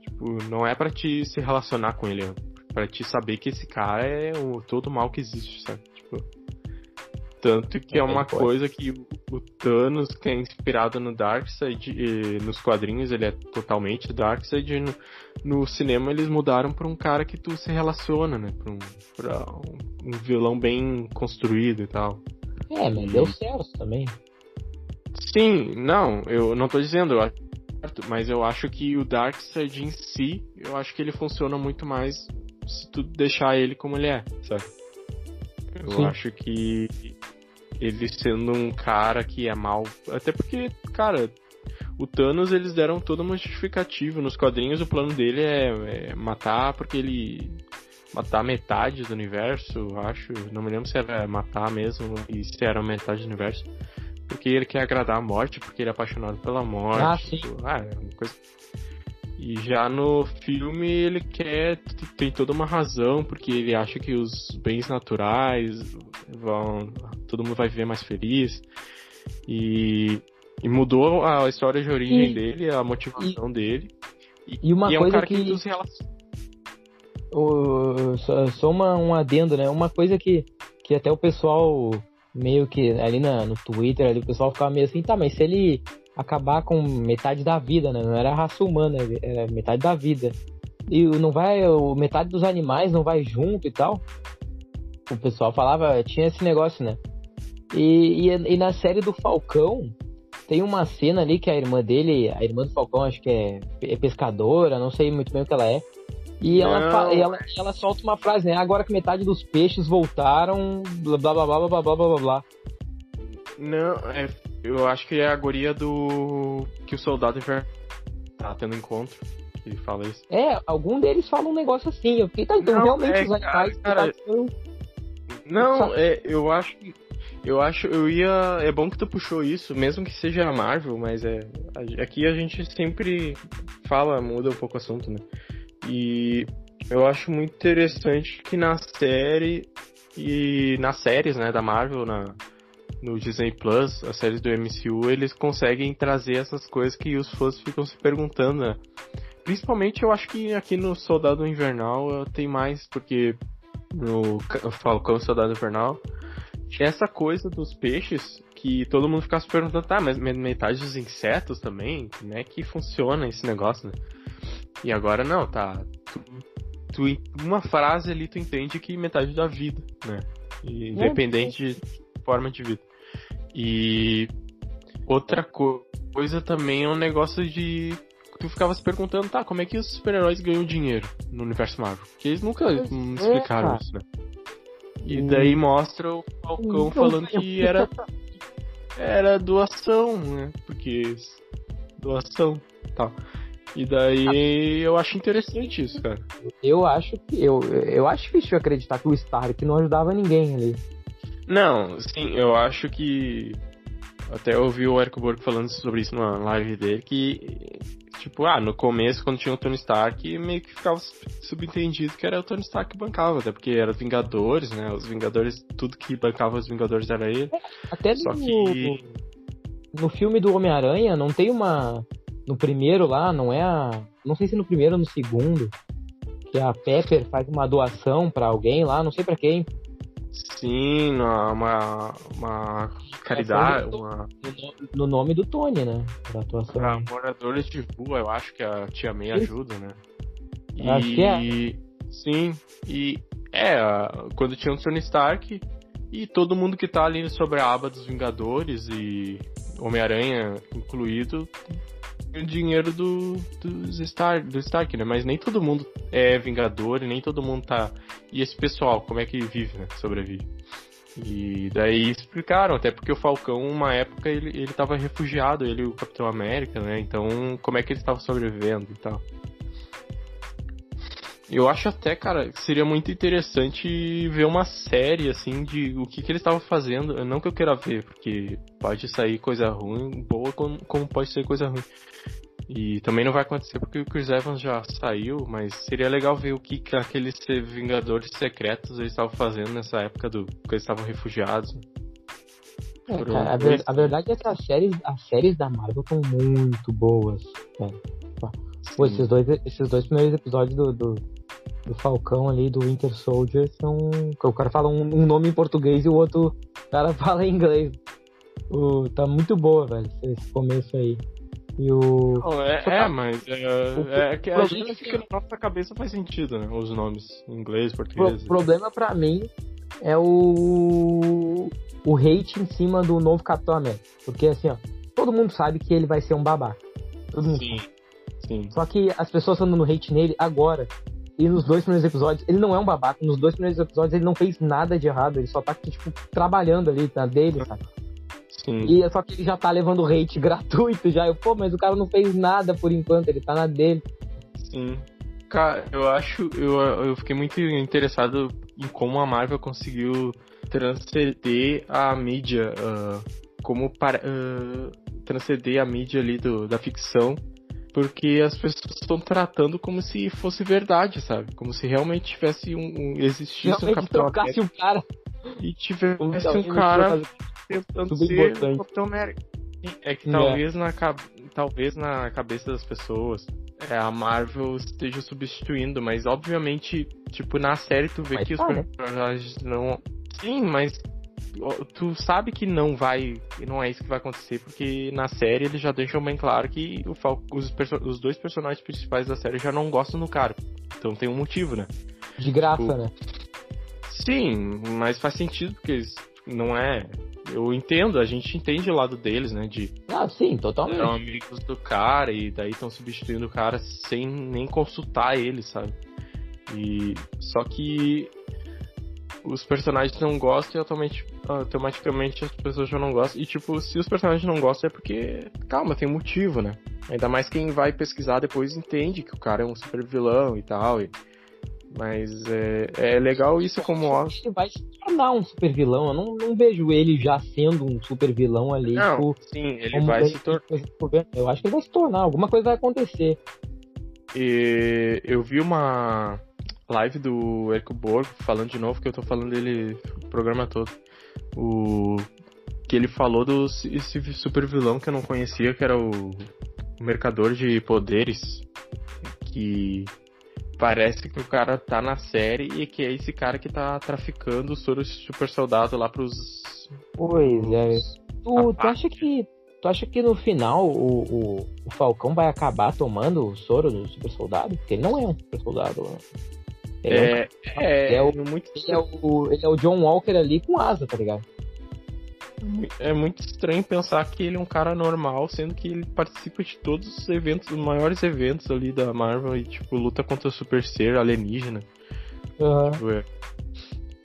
Tipo, não é para te se relacionar com ele, é pra te saber que esse cara é o todo mal que existe, sabe? Tipo. Tanto que é, é uma coisa que o Thanos, que é inspirado no Darkseid, nos quadrinhos ele é totalmente Darkseid, no, no cinema eles mudaram pra um cara que tu se relaciona, né? Pra um, pra um vilão bem construído e tal. É, mas deu certo também. Sim, não, eu não tô dizendo, eu mas eu acho que o Darkseid em si, eu acho que ele funciona muito mais se tu deixar ele como ele é, sabe? Eu Sim. acho que ele sendo um cara que é mal, até porque, cara, o Thanos eles deram toda uma justificativa nos quadrinhos, o plano dele é, é matar porque ele matar metade do universo, acho. Não me lembro se era matar mesmo e se era metade do universo. Porque ele quer agradar a morte, porque ele é apaixonado pela morte. Ah, sim. Ah, é uma coisa... E já no filme ele quer. Tem toda uma razão, porque ele acha que os bens naturais vão. Todo mundo vai viver mais feliz. E, e mudou a história de origem e, dele, a motivação e, dele. E, e uma e coisa é um cara que, que o, só, só uma, um adendo, né? Uma coisa que, que até o pessoal meio que ali na, no Twitter ali, o pessoal ficava meio assim, tá, mas se ele acabar com metade da vida, né? Não era raça humana, era metade da vida. E não vai, metade dos animais não vai junto e tal. O pessoal falava, tinha esse negócio, né? E, e, e na série do Falcão, tem uma cena ali que a irmã dele, a irmã do Falcão, acho que é, é pescadora, não sei muito bem o que ela é. E ela, ela, ela solta uma frase, né? Agora que metade dos peixes voltaram, blá blá blá blá blá blá blá blá. Não, é, eu acho que é a guria do. que o soldado inverno tá tendo encontro. Que fala isso. É, algum deles fala um negócio assim. Eu fiquei, tá, então não, realmente é, os animais. Cara, cara, Não, é, eu acho que. Eu acho, eu ia. É bom que tu puxou isso, mesmo que seja a Marvel, mas é. Aqui a gente sempre fala, muda um pouco o assunto, né? E eu acho muito interessante que na série e nas séries, né, da Marvel, na, no Disney Plus, as séries do MCU, eles conseguem trazer essas coisas que os fãs ficam se perguntando, né? Principalmente eu acho que aqui no Soldado Invernal tem mais, porque no Falcão Soldado Invernal essa coisa dos peixes que todo mundo ficava se perguntando, tá, mas metade dos insetos também? Como é que funciona esse negócio, né? E agora não, tá. Tu, tu, uma frase ali tu entende que metade da vida, né? E, independente é, de forma de vida. E outra co coisa também é um negócio de. Tu ficava se perguntando, tá, como é que os super-heróis ganham dinheiro no universo Marvel? Porque eles nunca é, explicaram isso, né? E daí mostra o Falcão Então, falando (laughs) que era era doação, né? Porque doação, tal. E daí eu acho interessante isso, cara. Eu acho que eu, eu acho difícil acreditar que o Stark não ajudava ninguém ali. Não, sim, eu acho que até ouvi o Eric Borg falando sobre isso numa live dele que tipo, ah, no começo quando tinha o Tony Stark, meio que ficava subentendido que era o Tony Stark que bancava, até porque era os Vingadores, né? Os Vingadores, tudo que bancava os Vingadores era ele. Até Só no, que no filme do Homem-Aranha não tem uma. No primeiro lá, não é a. Não sei se no primeiro ou no segundo. Que a Pepper faz uma doação pra alguém lá, não sei pra quem. sim, uma, uma, caridade, uma No, no- no nome do Tony, né? Pra atuação. Pra moradores de rua, eu acho que a Tia May ajuda, né? E, Acho que é. Sim, e é, quando tinha o Tony Stark e todo mundo que tá ali sobre a aba dos Vingadores e Homem-Aranha incluído, o dinheiro do, dos Stark, do Stark, né? Mas nem todo mundo é Vingador nem todo mundo tá. E esse pessoal, como é que vive, né? Sobrevive. E daí explicaram, até porque o Falcão, uma época, ele, ele tava refugiado, ele e o Capitão América, né? Então, como é que ele estava sobrevivendo e tal. Eu acho até, cara, que seria muito interessante ver uma série, assim, de o que, que ele estava fazendo. Não que eu queira ver, porque pode sair coisa ruim, boa, como, como pode ser coisa ruim. E também não vai acontecer porque o Chris Evans já saiu, mas seria legal ver o que, que aqueles Vingadores secretos eles estavam fazendo nessa época do que eles estavam refugiados. É, cara, a, ver- a verdade é que as séries, as séries da Marvel estão muito boas. né? Pô, esses dois, esses dois primeiros episódios do, do, do Falcão ali, do Winter Soldier, são. O cara fala um, um nome em português e o outro cara (laughs) fala em inglês. O, tá muito boa, velho, esse começo aí. E o. Não, é, é, tá- mas é, O- é que a gente fica na nossa cabeça faz sentido, né? Os nomes em inglês, O português. problema pra mim é o. O hate em cima do novo Capitão América. Porque assim, ó, todo mundo sabe que ele vai ser um babaca. Todo mundo Sim, sim. Só que as pessoas estão dando hate nele agora. E nos dois primeiros episódios, ele não é um babaca. Nos dois primeiros episódios, ele não fez nada de errado. Ele só tá, tipo, trabalhando ali na dele, sabe? Sim. E só que ele já tá levando hate (laughs) gratuito já. Eu, pô, mas o cara não fez nada por enquanto. Ele tá na dele. Sim. Cara, eu acho. Eu, eu fiquei muito interessado em como a Marvel conseguiu transcender a mídia. ah, como para, ah, transcender a mídia ali do, da ficção. Porque as pessoas estão tratando como se fosse verdade, sabe? Como se realmente tivesse um. um existisse um Realmente Capitão trocasse América o cara. e tivesse Então, um cara tentando ser importante. o Capitão América. É que É. talvez, na, ca- talvez na cabeça das pessoas é, a Marvel esteja substituindo, mas obviamente, tipo, na série tu vê Mas que os tá, né? personagens não. Sim, mas tu sabe que não vai. Não é isso que vai acontecer, porque na série eles já deixam bem claro que o os, os dois personagens principais da série já não gostam do cara. Então tem um motivo, né? De graça, Tipo, né? Sim, mas faz sentido, porque não é. Eu entendo, a gente entende o lado deles, né? De Ah, sim, totalmente. eram amigos do cara e daí estão substituindo o cara sem nem consultar ele, sabe? E só que os personagens não gostam e automatic- automaticamente as pessoas já não gostam. E tipo, se os personagens não gostam é porque, calma, tem motivo, né? Ainda mais quem vai pesquisar depois entende que o cara é um super vilão e tal. e- Mas é, é legal isso como mostra. Ele vai se tornar um super vilão. Eu não, não vejo ele já sendo um super vilão ali. Não, tipo, sim, ele vai se tornar. Eu acho que ele vai se tornar. Alguma coisa vai acontecer. E eu vi uma live do Eric Borg falando de novo, que eu tô falando dele o programa todo. O que ele falou do esse super vilão que eu não conhecia, que era o, o mercador de poderes, que parece que o cara tá na série e que é esse cara que tá traficando o soro super soldado lá pros Pois é. Tu, tu acha que. Tu acha que no final o, o, o Falcão vai acabar tomando o soro do super soldado? Porque ele não é um super soldado. né? Ele é, um- é, é, é o- muito ele é o, ele é o John Walker ali com asa, tá ligado? É muito estranho pensar que ele é um cara normal, sendo que ele participa de todos os eventos, os maiores eventos ali da Marvel e, tipo, luta contra o Super Ser alienígena. Aham. Tipo, é-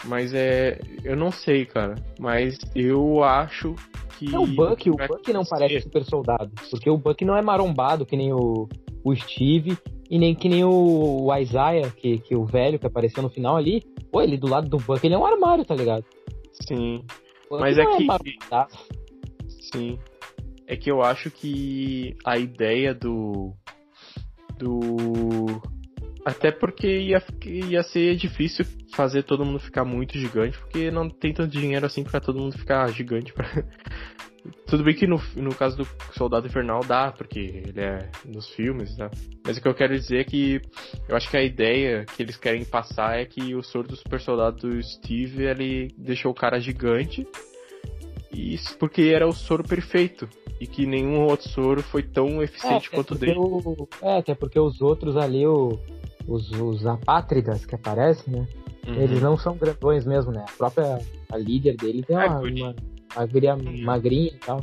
Mas é. Eu não sei, cara. Mas eu acho que. Não, o Buck, o Buck não parece super soldado. Porque o Buck não é marombado que nem o, o Steve e nem que nem o, o Isaiah, que, que o velho que apareceu no final ali. Pô, ele do lado do Buck, ele é um armário, tá ligado? Sim. Mas é, é que. Sim. É que eu acho que a ideia do. Do. Até porque ia, ia ser difícil fazer todo mundo ficar muito gigante, porque não tem tanto dinheiro assim pra todo mundo ficar gigante. Pra... Tudo bem que no, no caso do Soldado Infernal dá, porque ele é nos filmes, né? Mas o que eu quero dizer é que eu acho que a ideia que eles querem passar é que o soro do super soldado do Steve, ele deixou o cara gigante, e porque era o soro perfeito. E que nenhum outro soro foi tão eficiente é, quanto o dele. O, é, até porque os outros ali, o, os, os apátridas que aparecem, né? Uhum. Eles não são grandões mesmo, né? A própria a líder deles é, é uma, uma, magrinha, uhum. magrinha e tal.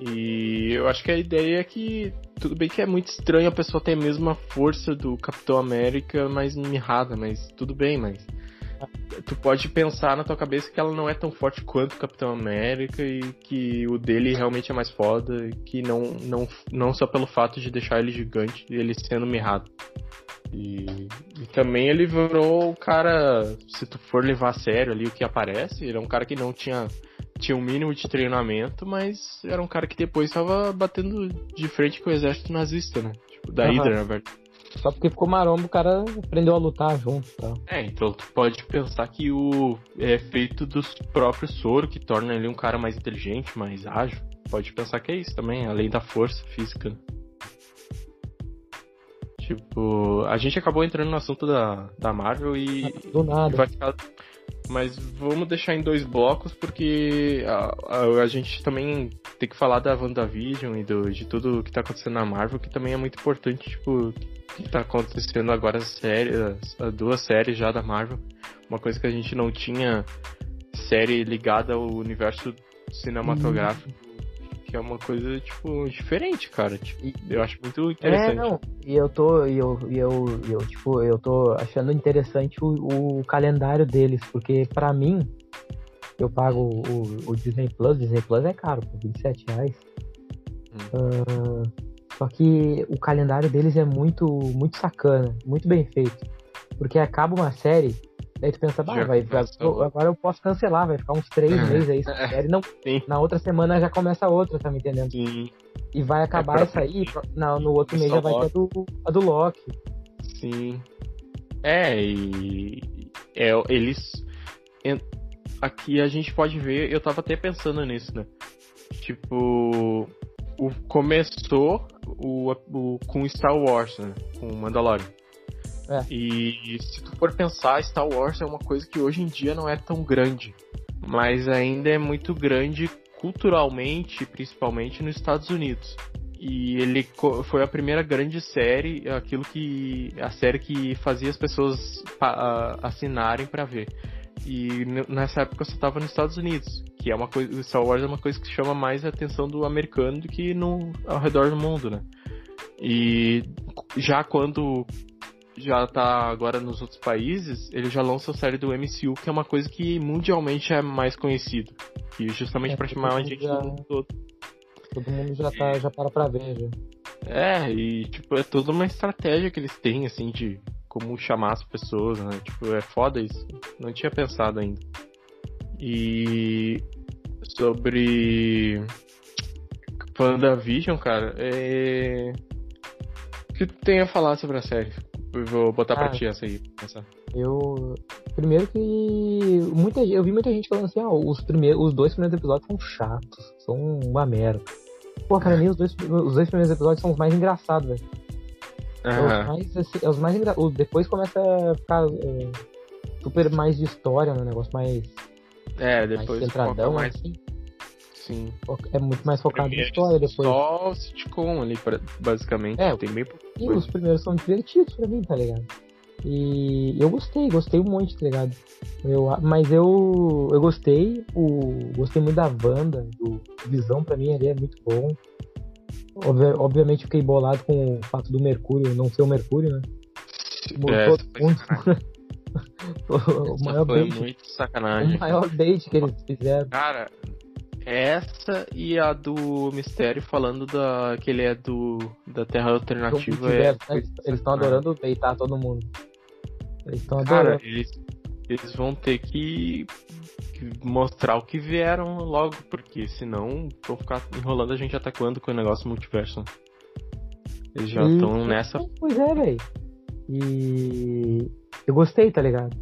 E eu acho que a ideia é que tudo bem que é muito estranho a pessoa ter a mesma força do Capitão América, mas mirrada, mas tudo bem, mas tu pode pensar na tua cabeça que ela não é tão forte quanto o Capitão América e que o dele realmente é mais foda, e que não, não, não só pelo fato de deixar ele gigante, ele sendo mirrado. E, e, também ele virou o cara, se tu for levar a sério ali o que aparece, ele é um cara que não tinha, tinha um mínimo de treinamento, mas era um cara que depois estava batendo de frente com o exército nazista, né? Tipo, da uhum. Hydra, na verdade. Só porque ficou marombo, o cara aprendeu a lutar junto e tal. É, então tu pode pensar que o é feito dos próprios soro que torna ele um cara mais inteligente, mais ágil. Pode pensar que é isso também, além da força física. Né? Tipo, a gente acabou entrando no assunto da, da Marvel e. Do nada. Vai ficar... Mas vamos deixar em dois blocos porque a, a, a, gente também tem que falar da WandaVision e do, de tudo que tá acontecendo na Marvel, que também é muito importante, tipo, que tá acontecendo agora as séries, as duas séries já da Marvel. Uma coisa que a gente não tinha série ligada ao universo cinematográfico que é uma coisa, tipo, diferente, cara. Tipo, eu acho muito interessante. É, não, e eu tô, e eu, e eu, eu, tipo, eu tô achando interessante o, o calendário deles, porque para mim, eu pago o, o, Disney Plus, Disney Plus é caro, por 27 reais. Hum. Uh, só que o calendário deles é muito, muito sacana, muito bem feito. Porque acaba uma série, Daí tu pensa, bah, vai, agora eu posso cancelar, vai ficar uns três (laughs) meses aí. série. Não, na outra semana já começa outra, tá me entendendo? Sim. E vai acabar é essa aí, na, no outro mês já vai ter a do, a do Loki. Sim. É, e é, eles. Aqui a gente pode ver, eu tava até pensando nisso, né? Tipo, o, começou o, o, com Star Wars, né? Com Mandalorian. É. E se tu for pensar, Star Wars é uma coisa que hoje em dia não é tão grande, mas ainda é muito grande culturalmente, principalmente nos Estados Unidos. E ele foi a primeira grande série, aquilo que a série que fazia as pessoas assinarem para ver. E nessa época só estava nos Estados Unidos, que é uma coisa, Star Wars é uma coisa que chama mais a atenção do americano do que no ao redor do mundo, né? E já quando já tá agora nos outros países, ele já lança a série do MCU, que é uma coisa que mundialmente é mais conhecido. Que justamente é, pra chamar a gente já... todo. Todo mundo já, tá, já para pra ver, já. É, e tipo, é toda uma estratégia que eles têm, assim, de como chamar as pessoas, né? Tipo, é foda isso. Não tinha pensado ainda. E sobre WandaVision, cara, é... O que tu tem a falar sobre a série? Vou botar ah, pra ti essa aí. Essa. Eu. Primeiro que. Muita, eu vi muita gente falando assim, ah, os, primeiros, os dois primeiros episódios são chatos, são uma merda. Pô, pra mim os dois, os dois primeiros episódios são os mais engraçados, velho. É os mais, assim, é os mais engraçados. Depois começa a ficar é, super mais de história, né? Negócio mais. É, depois. Mais centradão, mais... assim. Sim. É muito mais focado na história depois. Só sitcom ali, basicamente. É, tem bem pouco. E coisa. os primeiros são divertidos pra mim, tá ligado? E eu gostei, gostei um monte, tá ligado? Eu, mas eu, eu gostei, o, gostei muito da banda, do Visão pra mim ali é muito bom. obviamente fiquei bolado com o fato do Mercúrio não ser o Mercúrio, né? É, todo mundo. (laughs) o maior foi bait. muito sacanagem. O maior bait que eles fizeram. Cara, essa e a do Mistério falando da, que ele é do da Terra Alternativa. É, né? Eles estão adorando beitar todo mundo. Eles estão Cara, adorando. eles, eles vão ter que, mostrar o que vieram logo, porque senão vão ficar enrolando a gente até quando com o negócio multiverso. Eles já estão nessa. Pois é, velho. E eu gostei, tá ligado?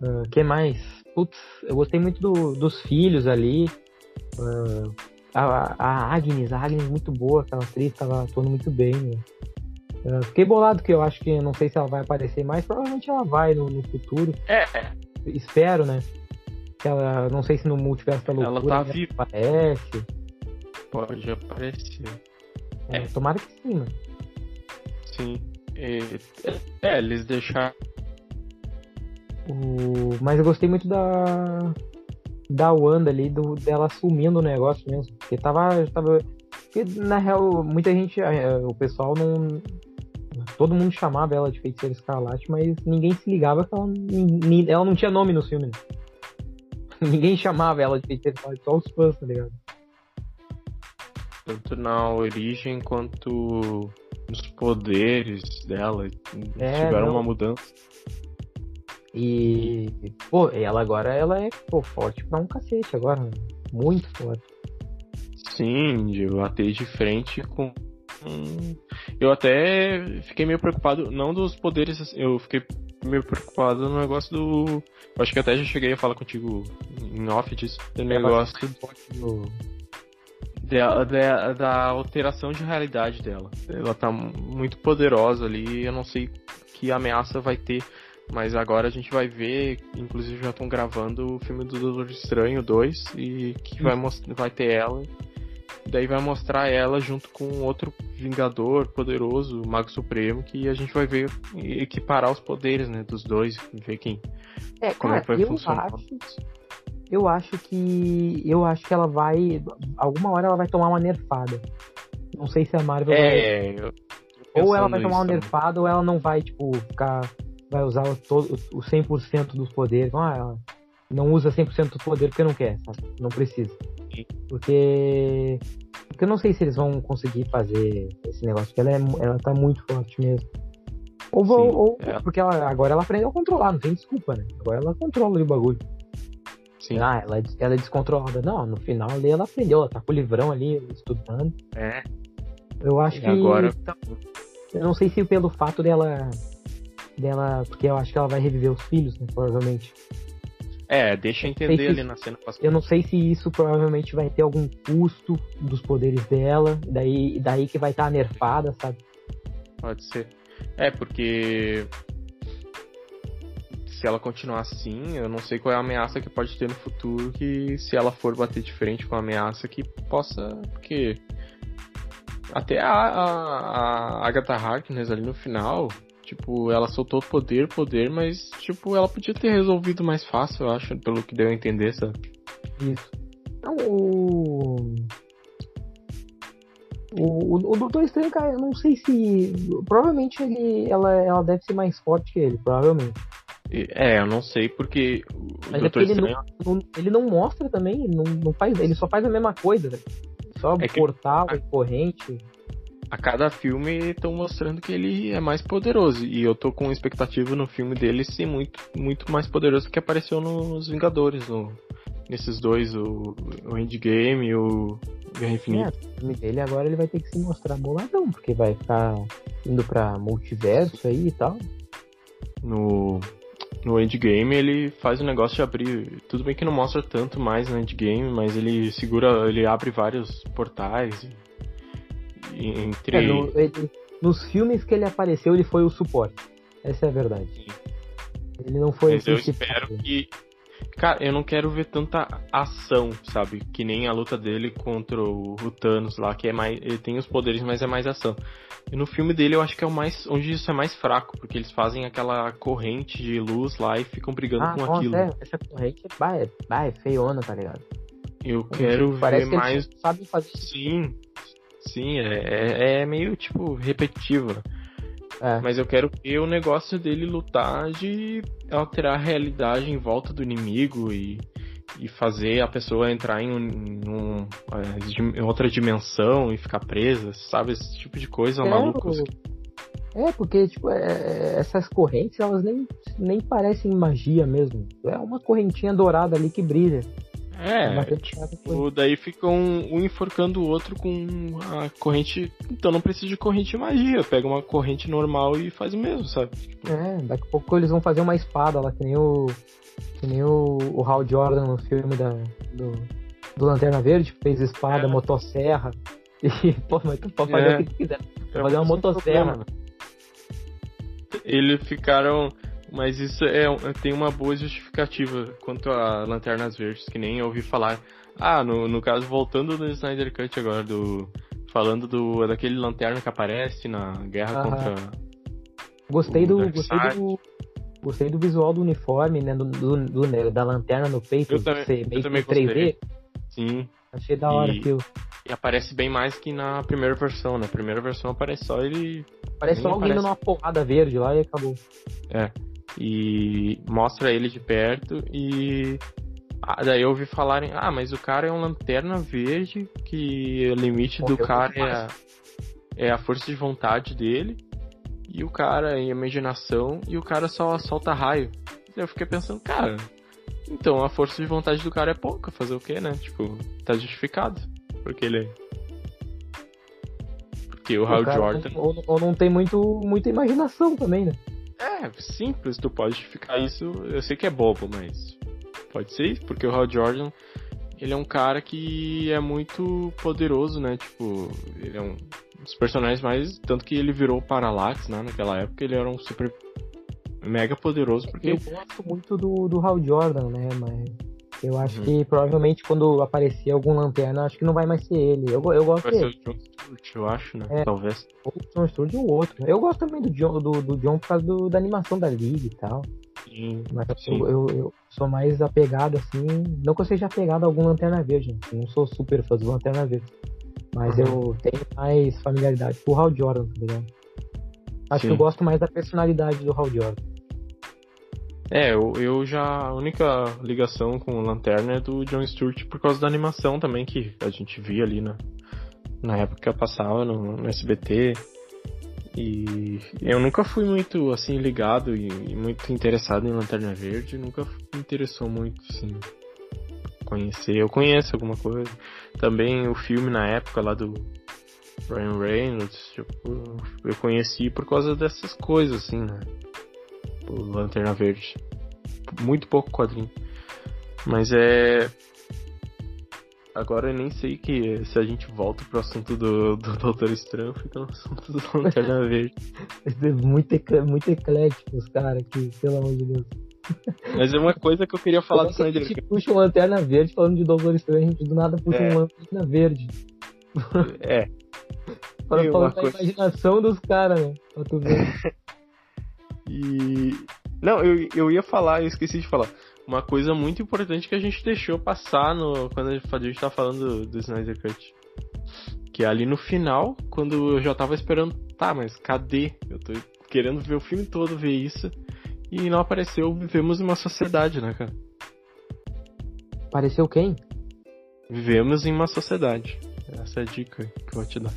O que mais? Putz, eu gostei muito do- dos filhos ali. Ah, a, a Agnes, a Agnes muito boa, aquela atriz tava atuando muito bem. né? Ah, fiquei bolado que eu acho que não sei se ela vai aparecer mais, provavelmente ela vai no, no futuro. É, Espero, né? Que ela, não sei se no multiverso da loucura ela tá ela viva. aparece. Pode aparecer. É, É. tomara que sim, mano. Sim. É, é, eles deixaram. O... Mas eu gostei muito da. Da Wanda ali, do, dela assumindo o negócio mesmo. Porque tava. tava... Porque, na real, muita gente. eh, O pessoal não. Todo mundo chamava ela de feiticeira escarlate, mas ninguém se ligava que ela, ela não tinha nome no filme. né? (laughs) Ninguém chamava ela de feiticeira escarlate, só os fãs, tá ligado? tanto na origem quanto nos poderes dela. É, tiveram não. uma mudança. E. Pô, ela agora ela é pô, forte pra um cacete agora. Muito forte. Sim, de bater de frente com. Eu até fiquei meio preocupado, não dos poderes, assim, eu fiquei meio preocupado no negócio do. Eu acho que até já cheguei a falar contigo em off disso, do negócio Do- da, da, da alteração de realidade dela. Ela tá muito poderosa ali, eu não sei que ameaça vai ter, mas agora a gente vai ver, inclusive já estão gravando o filme do Doutor Estranho 2 e que vai, mos- vai ter ela. Daí vai mostrar ela junto com outro Vingador poderoso, o Mago Supremo, que a gente vai ver equiparar os poderes, né, dos dois, ver quem É, como cara, é que vai eu funcionar. acho, eu acho que eu acho que ela vai alguma hora ela vai tomar uma nerfada. Não sei se a Marvel vai, É, eu tô ou ela vai tomar uma nerfada ou ela não vai tipo ficar vai usar o, todo, o 100% dos poderes. Ah, não usa 100% do poder porque não quer, sabe? Não precisa. Porque porque eu não sei se eles vão conseguir fazer esse negócio, porque ela é ela tá muito forte mesmo. Ou, Sim, ou é. porque ela, agora ela aprendeu a controlar, não tem desculpa, né? Agora ela controla o bagulho. Sim. Ah, ela, é ela é descontrolada. Não, no final ali ela aprendeu, ela tá com o livrão ali, estudando. É, Eu acho e que. agora Eu não sei se pelo fato dela. Dela. Porque eu acho que ela vai reviver os filhos, né? Provavelmente. É, deixa entender se- ali na cena passada. Eu não sei se isso provavelmente vai ter algum custo dos poderes dela. Daí, daí que vai estar nerfada, sabe? Pode ser. É, porque. Se ela continuar assim, eu não sei qual é a ameaça que pode ter no futuro. Que se ela for bater de frente com a ameaça, que possa. Porque. Até a, a, a Agatha Harkness ali no final. Tipo, ela soltou poder, poder, mas, tipo, ela podia ter resolvido mais fácil, eu acho, pelo que deu a entender, sabe? Isso. Não, o. O, o, o Doutor Estranho, cara, eu não sei se. Provavelmente ele, ela, ela deve ser mais forte que ele, provavelmente. É, eu não sei porque o Mas é Doutor ele Estranho. não, não- ele não mostra também, ele não, não faz, ele só faz a mesma coisa, velho. Só É que- portal e corrente. A cada filme estão mostrando que ele é mais poderoso. E eu tô com expectativa no filme dele ser muito, muito mais poderoso do que apareceu nos Vingadores, no, nesses dois, o, o Endgame e o Guerra É, Infinita. o filme dele agora ele vai ter que se mostrar boladão, porque vai ficar indo pra multiverso aí e tal. No, no Endgame ele faz o negócio de abrir. Tudo bem que não mostra tanto mais no Endgame, mas ele segura, ele abre vários portais. Entre. É, no- ele- nos filmes que ele apareceu, ele foi o suporte. Essa é a verdade. Sim. Ele não foi Mas eu espero que. Cara, eu não quero ver tanta ação, sabe? Que nem a luta dele contra o, o Thanos lá, que é mais. Ele tem os poderes, mas é mais ação. E no filme dele eu acho que é o mais. onde isso é mais fraco, porque eles fazem aquela corrente de luz lá e ficam brigando Ah, com nossa, aquilo. é, essa corrente é, bah, é, bah, é feiona, tá ligado? Eu quero Parece ver que mais. sabem fazer Sim, sim, é, é, é meio tipo repetitiva. É. Mas eu quero ver o negócio dele lutar de alterar a realidade em volta do inimigo e, e fazer a pessoa entrar em, um, em outra dimensão e ficar presa, sabe? Esse tipo de coisa é, maluca. É, porque, tipo, é, essas correntes, elas nem, nem parecem magia mesmo. É uma correntinha dourada ali que brilha. É, é tipo, daí fica um, um, enforcando o outro com a corrente. Então não precisa de corrente de magia. Pega uma corrente normal e faz o mesmo, sabe? Tipo... É, daqui a pouco eles vão fazer uma espada lá, que nem o. Que nem o, o Hal Jordan no filme da, do, do Lanterna Verde, fez espada, é. motosserra. (laughs) E, pô, mas tu pode fazer é. o que quiser. Pode fazer uma motosserra. Eles ficaram mas isso é, tem uma boa justificativa quanto a Lanternas Verdes, que nem eu ouvi falar. Ah, no, no caso, voltando do Snyder Cut agora, do. Falando do daquele lanterna que aparece na guerra contra. Gostei do. Gostei do. Gostei do visual do uniforme, né? Do, do, do né, da lanterna no peito, eu também, ser meio eu também 3D. Sim. Achei da hora e, aquilo. E aparece bem mais que na primeira versão, né? Na primeira versão aparece só ele. Parece só alguém dando uma porrada verde lá e acabou. É e mostra ele de perto e ah, daí eu ouvi falarem, ah, mas o cara é um lanterna verde que o limite do cara é a, é a força de vontade dele e o cara é imaginação e o cara só solta raio. Eu fiquei pensando, cara, então a força de vontade do cara é pouca, fazer o que, né? Tipo, tá justificado. Porque ele é porque o Hal Jordan. Ou, ou, não tem muito, muita imaginação também, né? É, simples, tu pode ficar isso. Eu sei que é bobo, mas pode ser isso, porque o Hal Jordan, ele é um cara que é muito poderoso, né? Tipo, ele é um dos personagens mais. Tanto que ele virou Parallax, né? Naquela época ele era um super. mega poderoso. Porque... Eu gosto muito do, do Hal Jordan, né? Mas eu acho uhum. que provavelmente quando aparecer algum lanterna, acho que não vai mais ser ele. Eu, eu gosto vai dele. Ser o John Stewart, eu acho, né? É, Talvez. Ou o John Stewart ou outro. Eu gosto também do John, do, do John por causa do, da animação da Liga e tal. Sim, Mas sim. Eu, eu, eu, sou mais apegado, assim. Não que eu seja apegado a algum Lanterna Verde, né? Eu não sou super fã do Lanterna Verde. Mas uhum. eu tenho mais familiaridade com o Hal Jordan, tá ligado? Acho sim. que eu gosto mais da personalidade do Hal Jordan. É, eu, eu já. A única ligação com o Lanterna é do John Stewart por causa da animação também que a gente via ali na, na época que passava no, no SBT. E eu nunca fui muito assim ligado e, e, muito interessado em Lanterna Verde, nunca me interessou muito assim conhecer. Eu conheço alguma coisa. Também o filme na época lá do Ryan Reynolds, tipo, eu conheci por causa dessas coisas assim, né? o Lanterna Verde. Muito pouco quadrinho. Mas é. Agora eu nem sei que se a gente volta pro assunto do, do (laughs) Doutor Estranho, fica no assunto do Lanterna Verde. (laughs) muito, muito eclético os caras aqui, pelo amor de Deus. Mas é uma coisa que eu queria falar do Snyder. A gente puxa uma lanterna verde falando de Doutor Estranho, a gente do nada puxa é. uma lanterna verde. (laughs) É. Para falar da coisa... imaginação dos caras, né? Pra tu ver. E. Não, eu, eu ia falar, eu esqueci de falar. Uma coisa muito importante que a gente deixou passar no, quando a gente tá falando do, do Snyder Cut. Que é ali no final, quando eu já tava esperando, tá, mas cadê? Eu tô querendo ver o filme todo, ver isso. E não apareceu, vivemos em uma sociedade, né, cara? Apareceu quem? Vivemos em uma sociedade. Essa é a dica que eu vou te dar.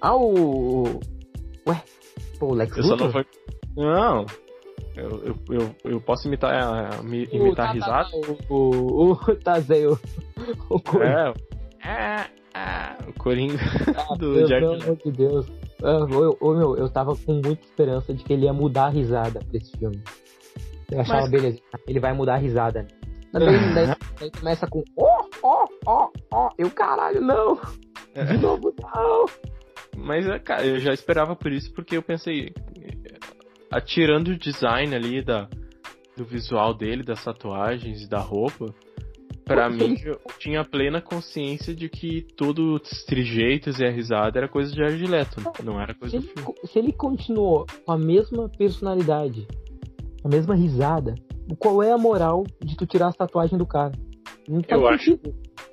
Ah, o. Ué, pô, o Lex eu Luthor? Só não foi... Não. Eu, eu, eu, eu posso imitar, imitar a risada? O, o, o Tazei, o, Coringa. É, é, é, o Coringa ah, (laughs) do Deus, Jack. Pelo amor de Deus. Eu, eu, eu, meu, eu tava com muita esperança de que ele ia mudar a risada pra esse filme. Eu achava, Mas... beleza, ele vai mudar a risada. Daí, daí, (laughs) daí começa com ó, ó, ó, ó. Eu, caralho, não. De novo, não. Mas, cara, eu já esperava por isso, porque eu pensei, atirando o design ali da, do visual dele, das tatuagens e da roupa, para mim (laughs) eu tinha plena consciência de que todo os trejeitos e a risada era coisa de Argileto, não era coisa se do filme. Ele, se ele continuou com a mesma personalidade, a mesma risada, qual é a moral de tu tirar as tatuagens do cara? Não eu acho.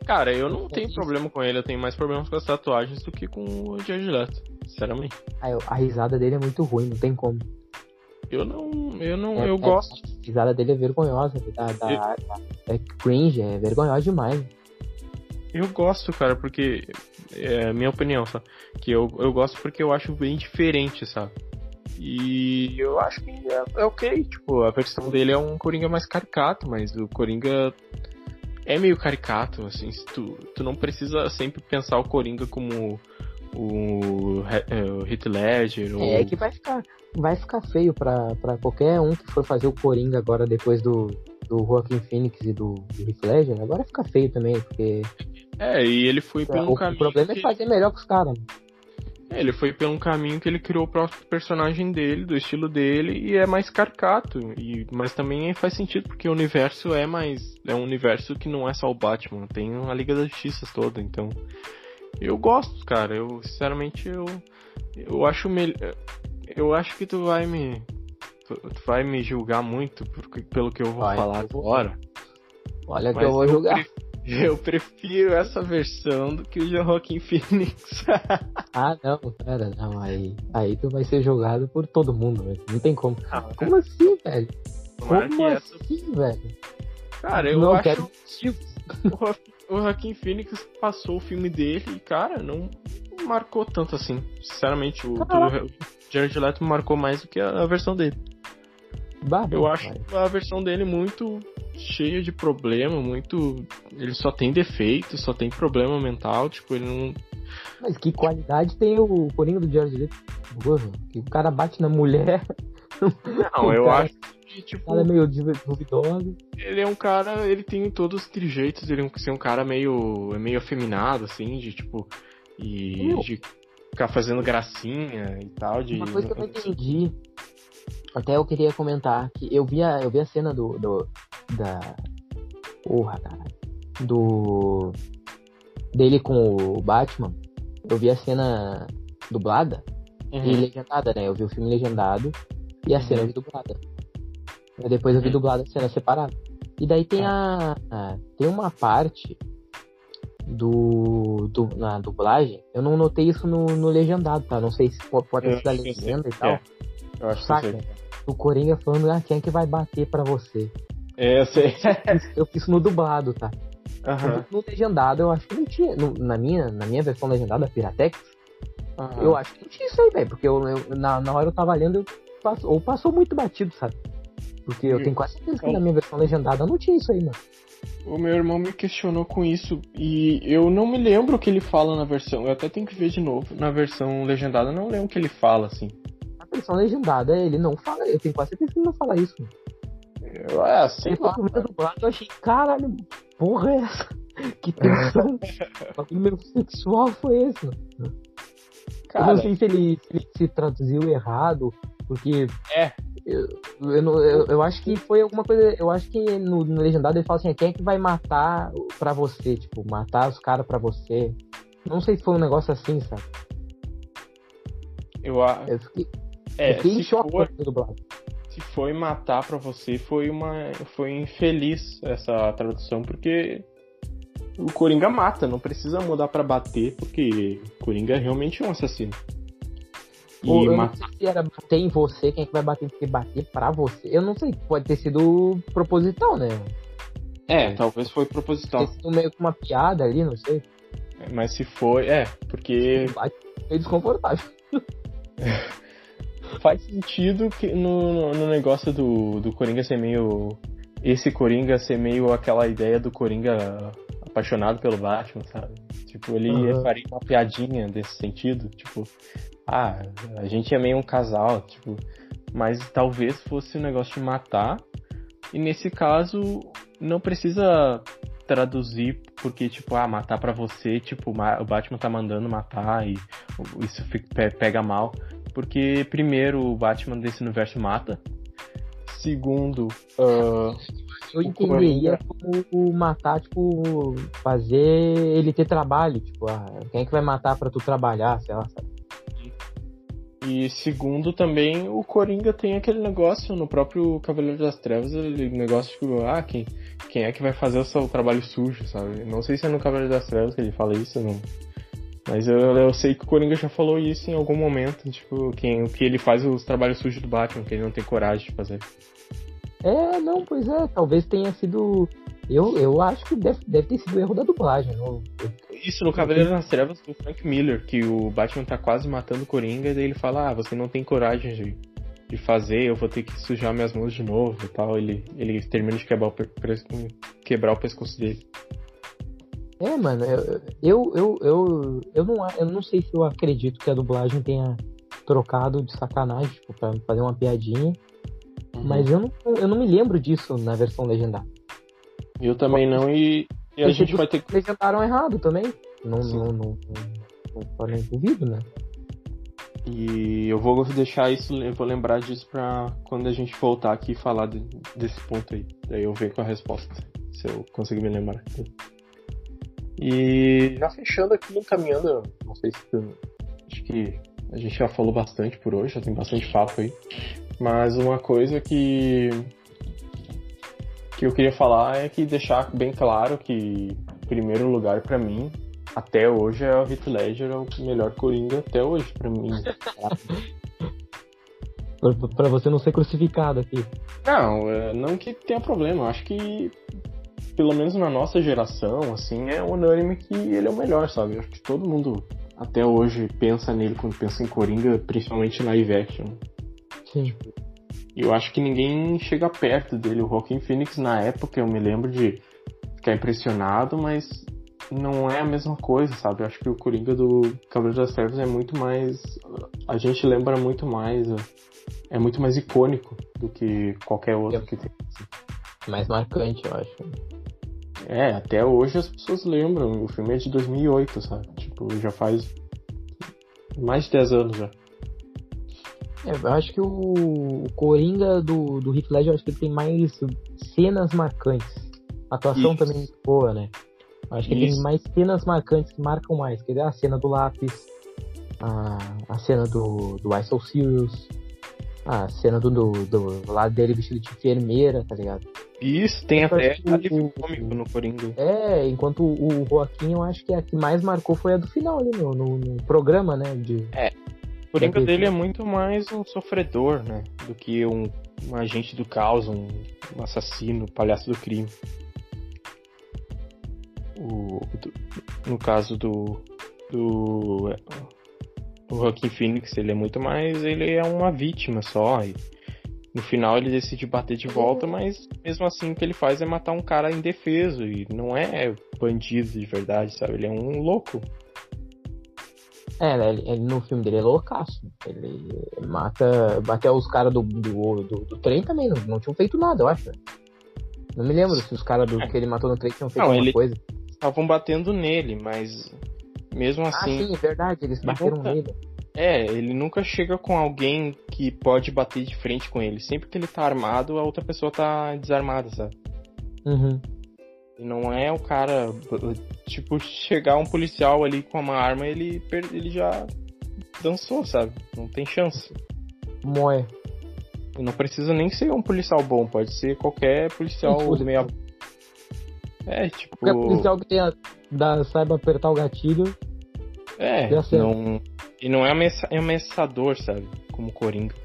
Cara, eu não tenho problema com ele, eu tenho mais problemas com as tatuagens do que com o Jared Leto. sinceramente. Ah, a risada dele é muito ruim, não tem como. Eu não. Eu não. É- eu é- gosto. A risada dele é vergonhosa, da, da, Eu- da- é cringe, é vergonhosa demais. Eu gosto, cara, porque. É a minha opinião, só. Que eu, eu gosto porque eu acho bem diferente, sabe? E eu acho que é, é ok. Tipo, a versão dele é um Coringa mais caricato, mas o Coringa é meio caricato, assim. se Tu, tu não precisa sempre pensar o Coringa como o, é, o Heath Ledger ou. É que vai ficar, vai ficar feio pra, pra qualquer um que for fazer o Coringa agora depois do, do Joaquin Phoenix e do, do Heath Ledger. Agora fica feio também, porque É, e ele foi pelo o, caminho. problema é que- fazer melhor que os caras. né? É, ele foi pelo caminho que ele criou o próprio personagem dele, do estilo dele, e é mais caricato. E, mas também faz sentido, porque o universo é mais. É um universo que não é só o Batman, tem a Liga da Justiça toda, então. Eu gosto, cara. Eu, sinceramente, eu. Eu acho melhor. Eu acho que tu vai me. Tu, tu vai me julgar muito por- pelo que eu vou Vai, falar eu vou- agora. Olha que eu vou jogar. pref- (laughs) Eu prefiro essa versão do que o Joaquin Phoenix. (laughs) Ah, não, pera, não, aí, aí tu vai ser jogado por todo mundo, velho. Não tem como. Como assim, velho? Tomara Como que essa assim, velho? Cara, eu não acho quero que o Joaquin- o Joaquin Phoenix passou o filme dele e, cara, não marcou tanto assim. Sinceramente, o Caraca. do Jared Leto marcou mais do que a, a versão dele. Eu acho a versão dele muito cheia de problema, muito... Ele só tem defeito, só tem problema mental, tipo, ele não... Mas que qualidade tem o Coringa do Jared Leto? Porra, que o cara bate na mulher, Não, eu (laughs) Cara, acho que, tipo, ela é meio duvidosa. ele é um cara, ele tem todos os trejeitos, ele é um, ser um cara meio, meio afeminado, assim, de tipo, e Meu. de ficar fazendo gracinha e tal, de... Uma coisa que eu não entendi, até eu queria comentar, que eu vi a, eu vi a cena do, do da... Porra, caralho. Do... Dele com o Batman. Eu vi a cena dublada Uhum. e legendada, né? Eu vi o filme legendado e a Uhum. cena vi dublada. Depois eu vi Uhum. dublada a cena separada. E daí tem a, a- tem uma parte do, do na dublagem. Eu não notei isso no, no legendado, tá? Não sei se po- pode ter Eu sido a acho que eu sei legenda e que tal. é. Eu acho que Saca? eu sei. O Coringa falando, ah, quem é que vai bater pra você? É, eu sei. Eu fiz isso no dublado, tá? Aham, No legendado eu acho que não tinha. no- na, minha, na minha versão legendada, Piratex, aham. eu acho que não tinha isso aí, velho. Porque eu, eu- na, na hora eu tava lendo, eu passo- ou passou muito batido, sabe? Porque eu tenho quase certeza que na minha versão legendada não tinha isso aí, mano. O meu irmão me questionou com isso e eu não me lembro o que ele fala na versão. Eu até tenho que ver de novo. Na versão legendada, eu não lembro o que ele fala, assim. Na versão legendada, ele não fala, eu tenho quase certeza que ele não fala isso. Mano. Eu, é, sei Ele lá. foi comendo dublado, eu achei, caralho, porra é essa? Que (laughs) tensão. bagulho meio sexual foi esse, mano. Eu Cara, não sei se ele, se ele se traduziu errado, porque. É. Eu, eu, não- eu, eu acho que foi alguma coisa. Eu acho que no, no legendado ele fala assim: quem é que vai matar pra você? Tipo, matar os caras pra você. Não sei se foi um negócio assim, sabe? eu, a- Eu fiquei, é, eu fiquei em se choque for, dublado. se foi matar pra você, foi uma. Foi infeliz essa tradução, porque o Coringa mata, não precisa mudar pra bater, porque o Coringa realmente é um assassino. E Ou eu não sei se era bater em você, quem é que vai bater, porque bater pra você. Eu não sei, pode ter sido proposital, né? É, talvez foi proposital. Ter sido meio que uma piada ali, não sei. Mas se foi. É, porque Bate meio desconfortável. (laughs) faz sentido que no, no negócio do, do Coringa ser meio. Esse Coringa ser meio aquela ideia do Coringa apaixonado pelo Batman, sabe? Tipo, ele Aham. faria uma piadinha desse sentido, tipo, ah, a gente é meio um casal, tipo, mas talvez fosse um negócio de matar, e nesse caso não precisa traduzir porque, tipo, ah, matar pra você, tipo, o Batman tá mandando matar e isso fica- pe- pega mal. Porque, primeiro, o Batman desse universo mata. Segundo, ah, Eu O entenderia como matar, tipo, fazer ele ter trabalho. Tipo, ah, quem é que vai matar pra tu trabalhar, sei lá, sabe? E segundo também, o Coringa tem aquele negócio no próprio Cavaleiro das Trevas, ele negócio tipo, ah, quem, quem é que vai fazer o seu trabalho sujo, sabe? Não sei se é no Cavaleiro das Trevas que ele fala isso, não, Mas eu, eu sei que o Coringa já falou isso em algum momento, tipo, que, que ele faz os trabalhos sujos do Batman, que ele não tem coragem de fazer. É, não, pois é, talvez tenha sido. Eu, eu acho que deve, deve ter sido erro da dublagem. Não, Isso no Cavaleiro das Trevas do Frank Miller, que o Batman tá quase matando o Coringa, e daí ele fala, ah, você não tem coragem de, de fazer, eu vou ter que sujar minhas mãos de novo e tal. Ele, ele termina de quebrar o, quebrar o pescoço dele. É, mano, eu, eu, eu, eu, eu, não, eu não sei se eu acredito que a dublagem tenha trocado de sacanagem, tipo, pra fazer uma piadinha. Uhum. Mas eu não, eu não me lembro disso na versão legendada. Eu também não, e, e a gente vai ter que. Legendaram errado também. Não, não, não, não, não, duvido, né? E eu vou deixar isso, eu vou lembrar disso pra quando a gente voltar aqui e falar de, desse ponto aí. Daí eu ver com a resposta, se eu conseguir me lembrar. E já fechando aqui, encaminhando, não sei se. Acho que a gente já falou bastante por hoje, já tem bastante papo aí. Mas uma coisa que que eu queria falar é que deixar bem claro que primeiro lugar para mim até hoje é o Heath Ledger é o melhor Coringa até hoje para mim. (laughs) para você não ser crucificado aqui. Não, é, não que tenha problema. Acho que pelo menos na nossa geração, assim, é unânime que ele é o melhor, sabe? Acho que todo mundo até hoje pensa nele quando pensa em Coringa, principalmente live action. Sim. E eu acho que ninguém chega perto dele. O Joaquin Phoenix, na época, eu me lembro de ficar impressionado, mas não é a mesma coisa, sabe? Eu acho que o Coringa do Cavaleiro das Trevas é muito mais. A gente lembra muito mais. É muito mais icônico do que qualquer outro é. que tem. Mais marcante, eu acho. É, até hoje as pessoas lembram. O filme é de 2008, sabe? Tipo, já faz mais de 10 anos já. É, eu acho que o, Coringa do, do Heath Ledger, acho que ele tem mais cenas marcantes. A atuação Isso. também é muito boa, né? Acho que ele tem mais cenas marcantes que marcam mais. Quer dizer, a cena do lápis, a, a cena do, do I So Serious, a cena do, do, do lado dele vestido de enfermeira, tá ligado? Isso, tem até alívio cômico no Coringa. É, enquanto o Joaquim, eu acho que a que mais marcou foi a do final ali no, no, no programa, né? De, é, o Coringa dele é muito mais um sofredor, né? Do que um, um agente do caos, um, um assassino, um palhaço do crime. O, do, no caso do, do o Joaquin Phoenix, ele é muito mais, ele é uma vítima só. E no final ele decide bater de volta, mas mesmo assim o que ele faz é matar um cara indefeso e não é bandido de verdade, sabe? Ele é um louco. É, ele, ele, no filme dele é loucaço. Ele mata. Até os caras do, do, do, do, trem também não, não tinham feito nada, eu acho. Não me lembro se os caras é. que ele matou no trem tinham feito não, alguma ele... coisa. Estavam batendo nele, mas mesmo ah, assim. Ah, sim, é verdade, eles bateram nunca... nele. É, ele nunca chega com alguém que pode bater de frente com ele. Sempre que ele tá armado, a outra pessoa tá desarmada, sabe? Uhum. Não é o cara. Tipo, chegar um policial ali com uma arma, ele, ele já dançou, sabe? Não tem chance. Moé. Não precisa nem ser um policial bom, pode ser qualquer policial meia. É, tipo. Qualquer policial que tenha, da, saiba apertar o gatilho. É, não. E não é ameaçador, sabe? Como Coringa.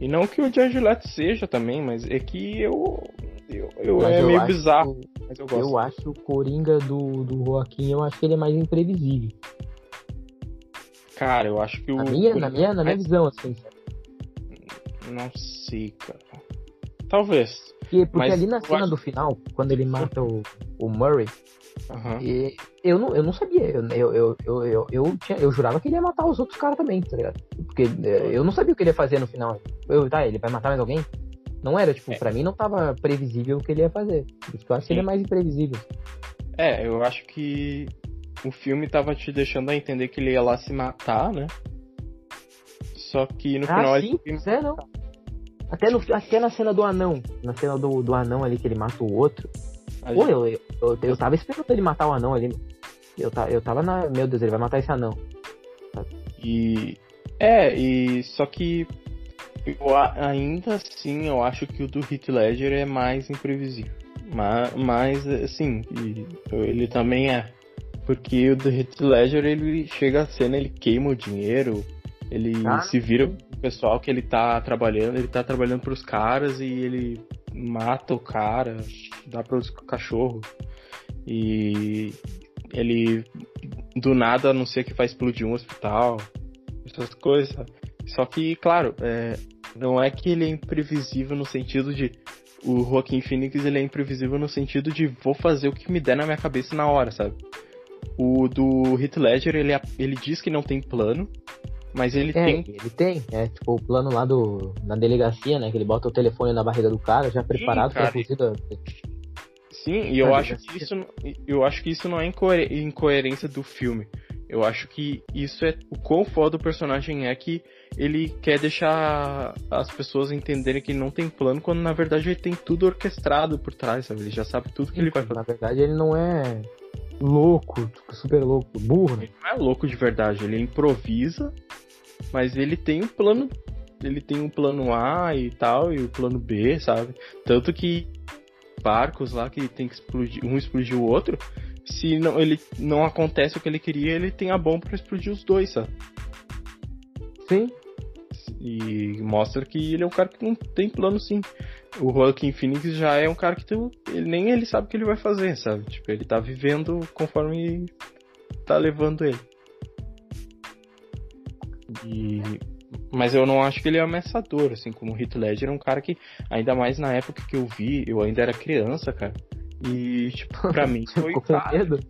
E não que o Jared Leto seja também, mas é que eu. eu, eu é eu meio bizarro. Mas eu gosto. Eu acho o Coringa do, do Joaquim, eu acho que ele é mais imprevisível. Cara, eu acho que o. Na minha, na minha, na minha visão, assim. Não sei, cara. Talvez. Porque, porque mas ali na cena acho... do final, quando ele mata o, o Murray, uhum. e, eu, não, eu não sabia. Eu, eu, eu, eu, eu, eu, tinha, eu jurava que ele ia matar os outros caras também, tá ligado? Porque é, eu não sabia o que ele ia fazer no final. Eu, tá, ele vai matar mais alguém? Não era, tipo, é. pra mim não tava previsível o que ele ia fazer. Por isso que eu acho Sim. que ele é mais imprevisível. É, eu acho que o filme tava te deixando a entender que ele ia lá se matar, né? Só que no ah, final sim, ele. É, não. Até, no, até na cena do anão. Na cena do, do anão ali que ele mata o outro. Pô, eu, eu, eu, eu tava esperando ele matar o anão ali. Eu, eu tava na. Meu Deus, ele vai matar esse anão. E. É, e. Só que eu, ainda assim, eu acho que o do Heath Ledger é mais imprevisível. Mas, mas assim, ele também é Porque o do Heath Ledger, ele chega a cena, ele queima o dinheiro, ele ah, se vira o pessoal que ele tá trabalhando, ele tá trabalhando pros caras e ele mata o cara, dá pros cachorro. E ele do nada anuncia que vai explodir um hospital, essas coisas. Só que, claro, é, não é que ele é imprevisível no sentido de o Joaquim Phoenix ele é imprevisível no sentido de vou fazer o que me der na minha cabeça na hora, sabe? O do Heath Ledger, ele, ele diz que não tem plano, mas ele é, tem. Ele tem, é tipo o plano lá do, na delegacia, né? Que ele bota o telefone na barriga do cara, já preparado para fugir da. Sim, e eu acho que isso, eu acho que isso não é incoerência do filme. Eu acho que isso é o quão foda o personagem é que ele quer deixar as pessoas entenderem que ele não tem plano, quando na verdade ele tem tudo orquestrado por trás, sabe? Ele já sabe tudo que ele vai fazer. Na verdade ele não é louco, super louco, burro. Né? Ele não é louco de verdade, ele improvisa, mas ele tem um plano. Ele tem um plano A e tal, e o plano B, sabe? Tanto que barcos lá que tem que explodir, um explodir o outro, se não, ele não acontece o que ele queria, ele tem a bomba para explodir os dois, sabe? Sim. E mostra que ele é um cara que não tem plano sim. O Joaquin Phoenix já é um cara que tu, ele, nem ele sabe o que ele vai fazer, sabe? Tipo, ele tá vivendo conforme tá levando ele. E mas eu não acho que ele é ameaçador, assim, como o Heath Ledger é um cara que, ainda mais na época que eu vi, eu ainda era criança, cara. E, tipo, pra (laughs) mim foi. Com medo?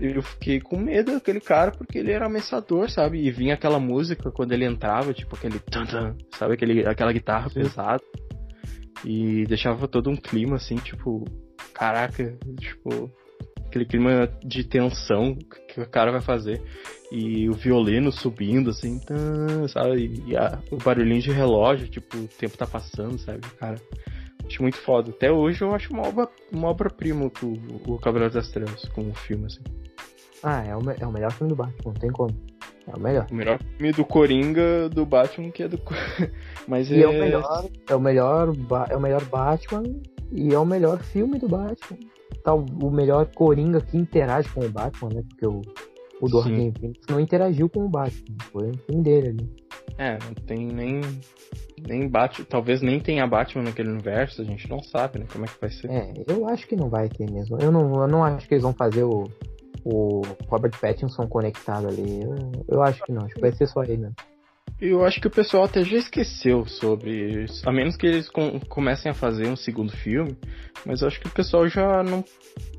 Eu fiquei com medo daquele cara porque ele era ameaçador, sabe? E vinha aquela música quando ele entrava, tipo aquele tan, -tan sabe? Aquele, aquela guitarra Sim. pesada. E deixava todo um clima assim, tipo, caraca, tipo, aquele clima de tensão que o cara vai fazer. E o violino subindo, assim, tan, sabe? E a, o barulhinho de relógio, tipo, o tempo tá passando, sabe? Cara, acho muito foda. Até hoje eu acho uma obra uma obra-prima o, o Cavaleiro das Trevas, como filme, assim. Ah, é o, é o melhor filme do Batman, não tem como. É o melhor. O melhor filme do Coringa do Batman que é do. (laughs) Mas é... é o melhor. É o melhor, é o melhor Batman e é o melhor filme do Batman. Tá o, melhor Coringa que interage com o Batman, né? Porque o, o do Joaquin Phoenix não interagiu com o Batman. Foi o filme dele ali. É, não tem nem. Nem Batman. Talvez nem tenha Batman naquele universo, a gente não sabe, né? Como é que vai ser. É, eu acho que não vai ter mesmo. Eu não, eu não acho que eles vão fazer o, o Robert Pattinson conectado ali. Eu, eu acho que não, acho que vai ser só ele, né? Eu acho que o pessoal até já esqueceu sobre isso. A menos que eles com, comecem a fazer um segundo filme. Mas eu acho que o pessoal já não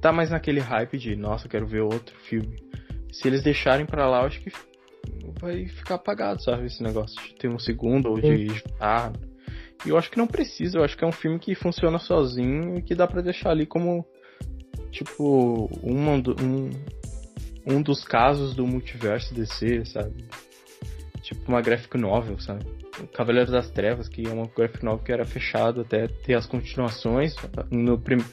tá mais naquele hype de, nossa, quero ver outro filme. Se eles deixarem para lá, eu acho que vai ficar apagado, sabe? Esse negócio de ter um segundo ou de juntar. E eu acho que não precisa. Eu acho que é um filme que funciona sozinho e que dá para deixar ali como, tipo, um, um, um dos casos do multiverso DC, sabe? Tipo uma graphic novel, sabe? Cavaleiros das Trevas, que é uma graphic novel que era fechado até ter as continuações. No, prim...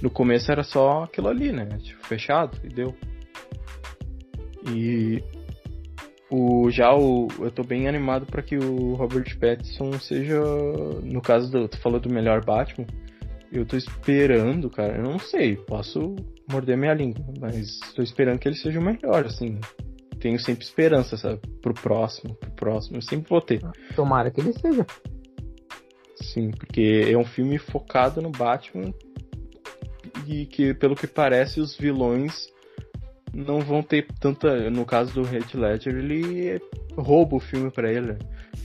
no começo era só aquilo ali, né? Tipo, fechado e deu. E o já o eu tô bem animado para que o Robert Pattinson seja no caso do tu falou do melhor Batman. Eu tô esperando, cara. Eu não sei, posso morder minha língua, mas tô esperando que ele seja o melhor, assim tenho sempre esperança, sabe? Pro próximo, pro próximo. Eu sempre vou ter. Tomara que ele seja. Sim, porque é um filme focado no Batman e que, pelo que parece, os vilões não vão ter tanta. No caso do Red Ledger, ele rouba o filme para ele.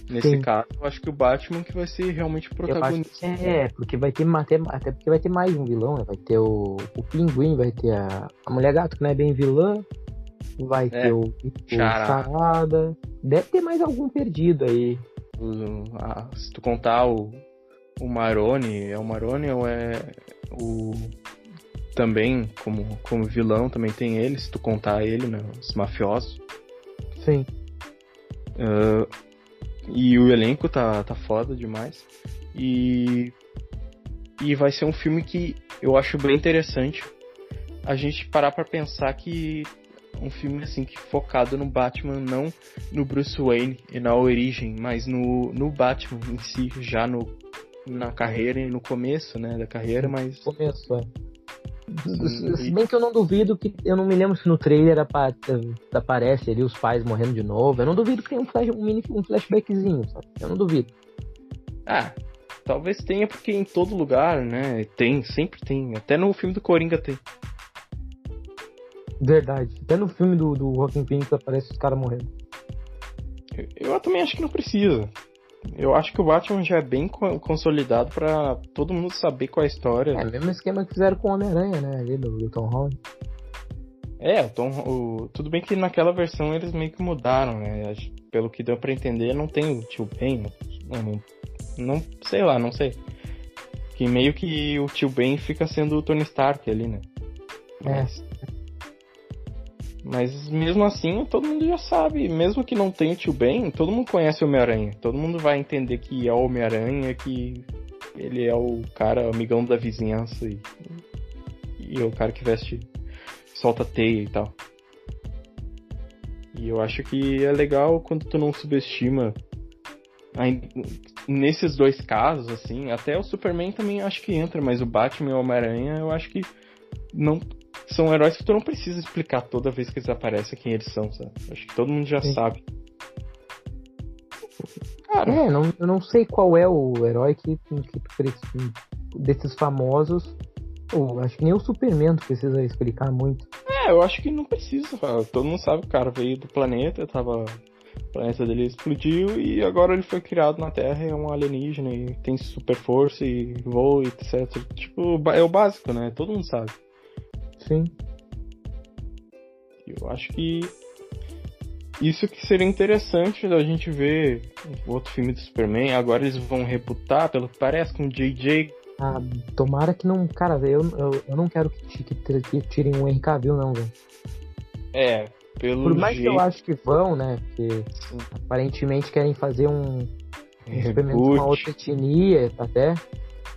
Nesse Sim. caso, eu acho que o Batman que vai ser realmente o protagonista. é, porque vai ter até porque vai ter mais um vilão, né? Vai ter o, o Pinguim, vai ter a, a Mulher Gato, que não é bem vilã, vai é, ter o, o Charada. Deve ter mais algum perdido aí. O, a, se tu contar o, o Maroni, é o Maroni ou é o. Também, como, como vilão, também tem ele, se tu contar ele, né? Os mafiosos. Sim. Uh, e o elenco tá, tá foda demais. E. E vai ser um filme que eu acho bem interessante a gente parar para pensar que um filme assim que focado no Batman, não no Bruce Wayne e na origem, mas no, no Batman em si, já no, na carreira e no começo, né, da carreira, mas começo, é. Se bem que eu não duvido que. Eu não me lembro se no trailer aparece ali os pais morrendo de novo. Eu não duvido que tenha um, flash, um mini um flashbackzinho, sabe? Eu não duvido. Ah, talvez tenha porque em todo lugar, né? Tem, sempre tem. Até no filme do Coringa tem. Verdade. Até no filme do, do Rockin' Phoenix aparece os caras morrendo. Eu, eu também acho que não precisa. Eu acho que o Batman já é bem consolidado para todo mundo saber qual é a história. É o mesmo esquema que fizeram com o Homem-Aranha, né? Ali do, do Tom Holland. É, o Tom, o, tudo bem que naquela versão eles meio que mudaram, né? Pelo que deu para entender, não tem o tio Ben. Não, não, sei lá, não sei. Que meio que o tio Ben fica sendo o Tony Stark ali, né? É. Mas, mas mesmo assim, todo mundo já sabe. Mesmo que não tenha o Ben, todo mundo conhece o Homem-Aranha. Todo mundo vai entender que é o Homem-Aranha, que ele é o cara amigão da vizinhança e, e é o cara que veste, solta teia e tal. E eu acho que é legal quando tu não subestima nesses dois casos, assim, até o Superman também acho que entra, mas o Batman e o Homem-Aranha eu acho que não são heróis que tu não precisa explicar toda vez que eles aparecem quem eles são, sabe? Acho que todo mundo já Sim. sabe. Cara, é, não, eu não sei qual é o herói que, que precisa. Desses famosos. Oh, acho que nem o Superman precisa explicar muito. É, eu acho que não precisa. Todo mundo sabe que o cara veio do planeta, tava. O planeta dele explodiu e agora ele foi criado na Terra, é um alienígena e tem super força e voa, etc. Tipo, é o básico, né? Todo mundo sabe. Sim. Eu acho que isso que seria interessante da gente ver outro filme do Superman. Agora eles vão reputar, pelo que parece, com o JJ. Ah, tomara que não. Cara, eu, eu, eu não quero que, que, que tirem o Henry Cavill, não, velho. É, pelo Por mais jeito... que eu acho que vão, né? Porque Sim. aparentemente querem fazer um, um Superman com uma outra etnia, até.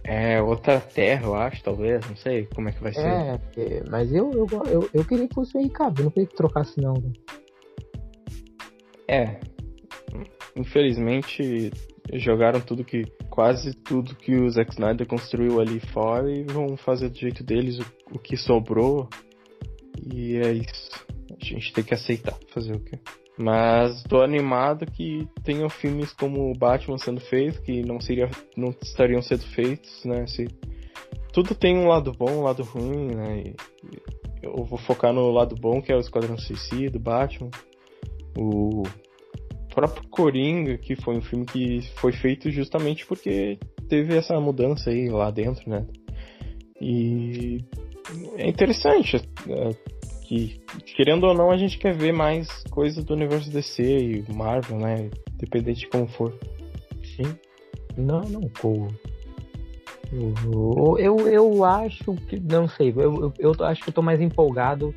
É, outra terra, eu acho, talvez, não sei como é que vai ser. É, mas eu, eu, eu, eu queria que fosse o Cavill, não queria que trocasse não, velho. É. Infelizmente jogaram tudo que. quase tudo que o Zack Snyder construiu ali fora e vão fazer do jeito deles o, o que sobrou. E é isso. A gente tem que aceitar fazer o quê? Mas tô animado que tenham filmes como Batman sendo feito, que não seria, não estariam sendo feitos, né? Se, tudo tem um lado bom, um lado ruim, né? E, eu vou focar no lado bom, que é o Esquadrão Suicida, Batman. O próprio Coringa, que foi um filme que foi feito justamente porque teve essa mudança aí lá dentro, né? E é interessante é, que, querendo ou não, a gente quer ver mais coisas do universo DC e Marvel, né? Independente de como for. Sim. Não, não, pô. Eu, eu, eu acho que. Não sei, eu, eu, eu acho que eu tô mais empolgado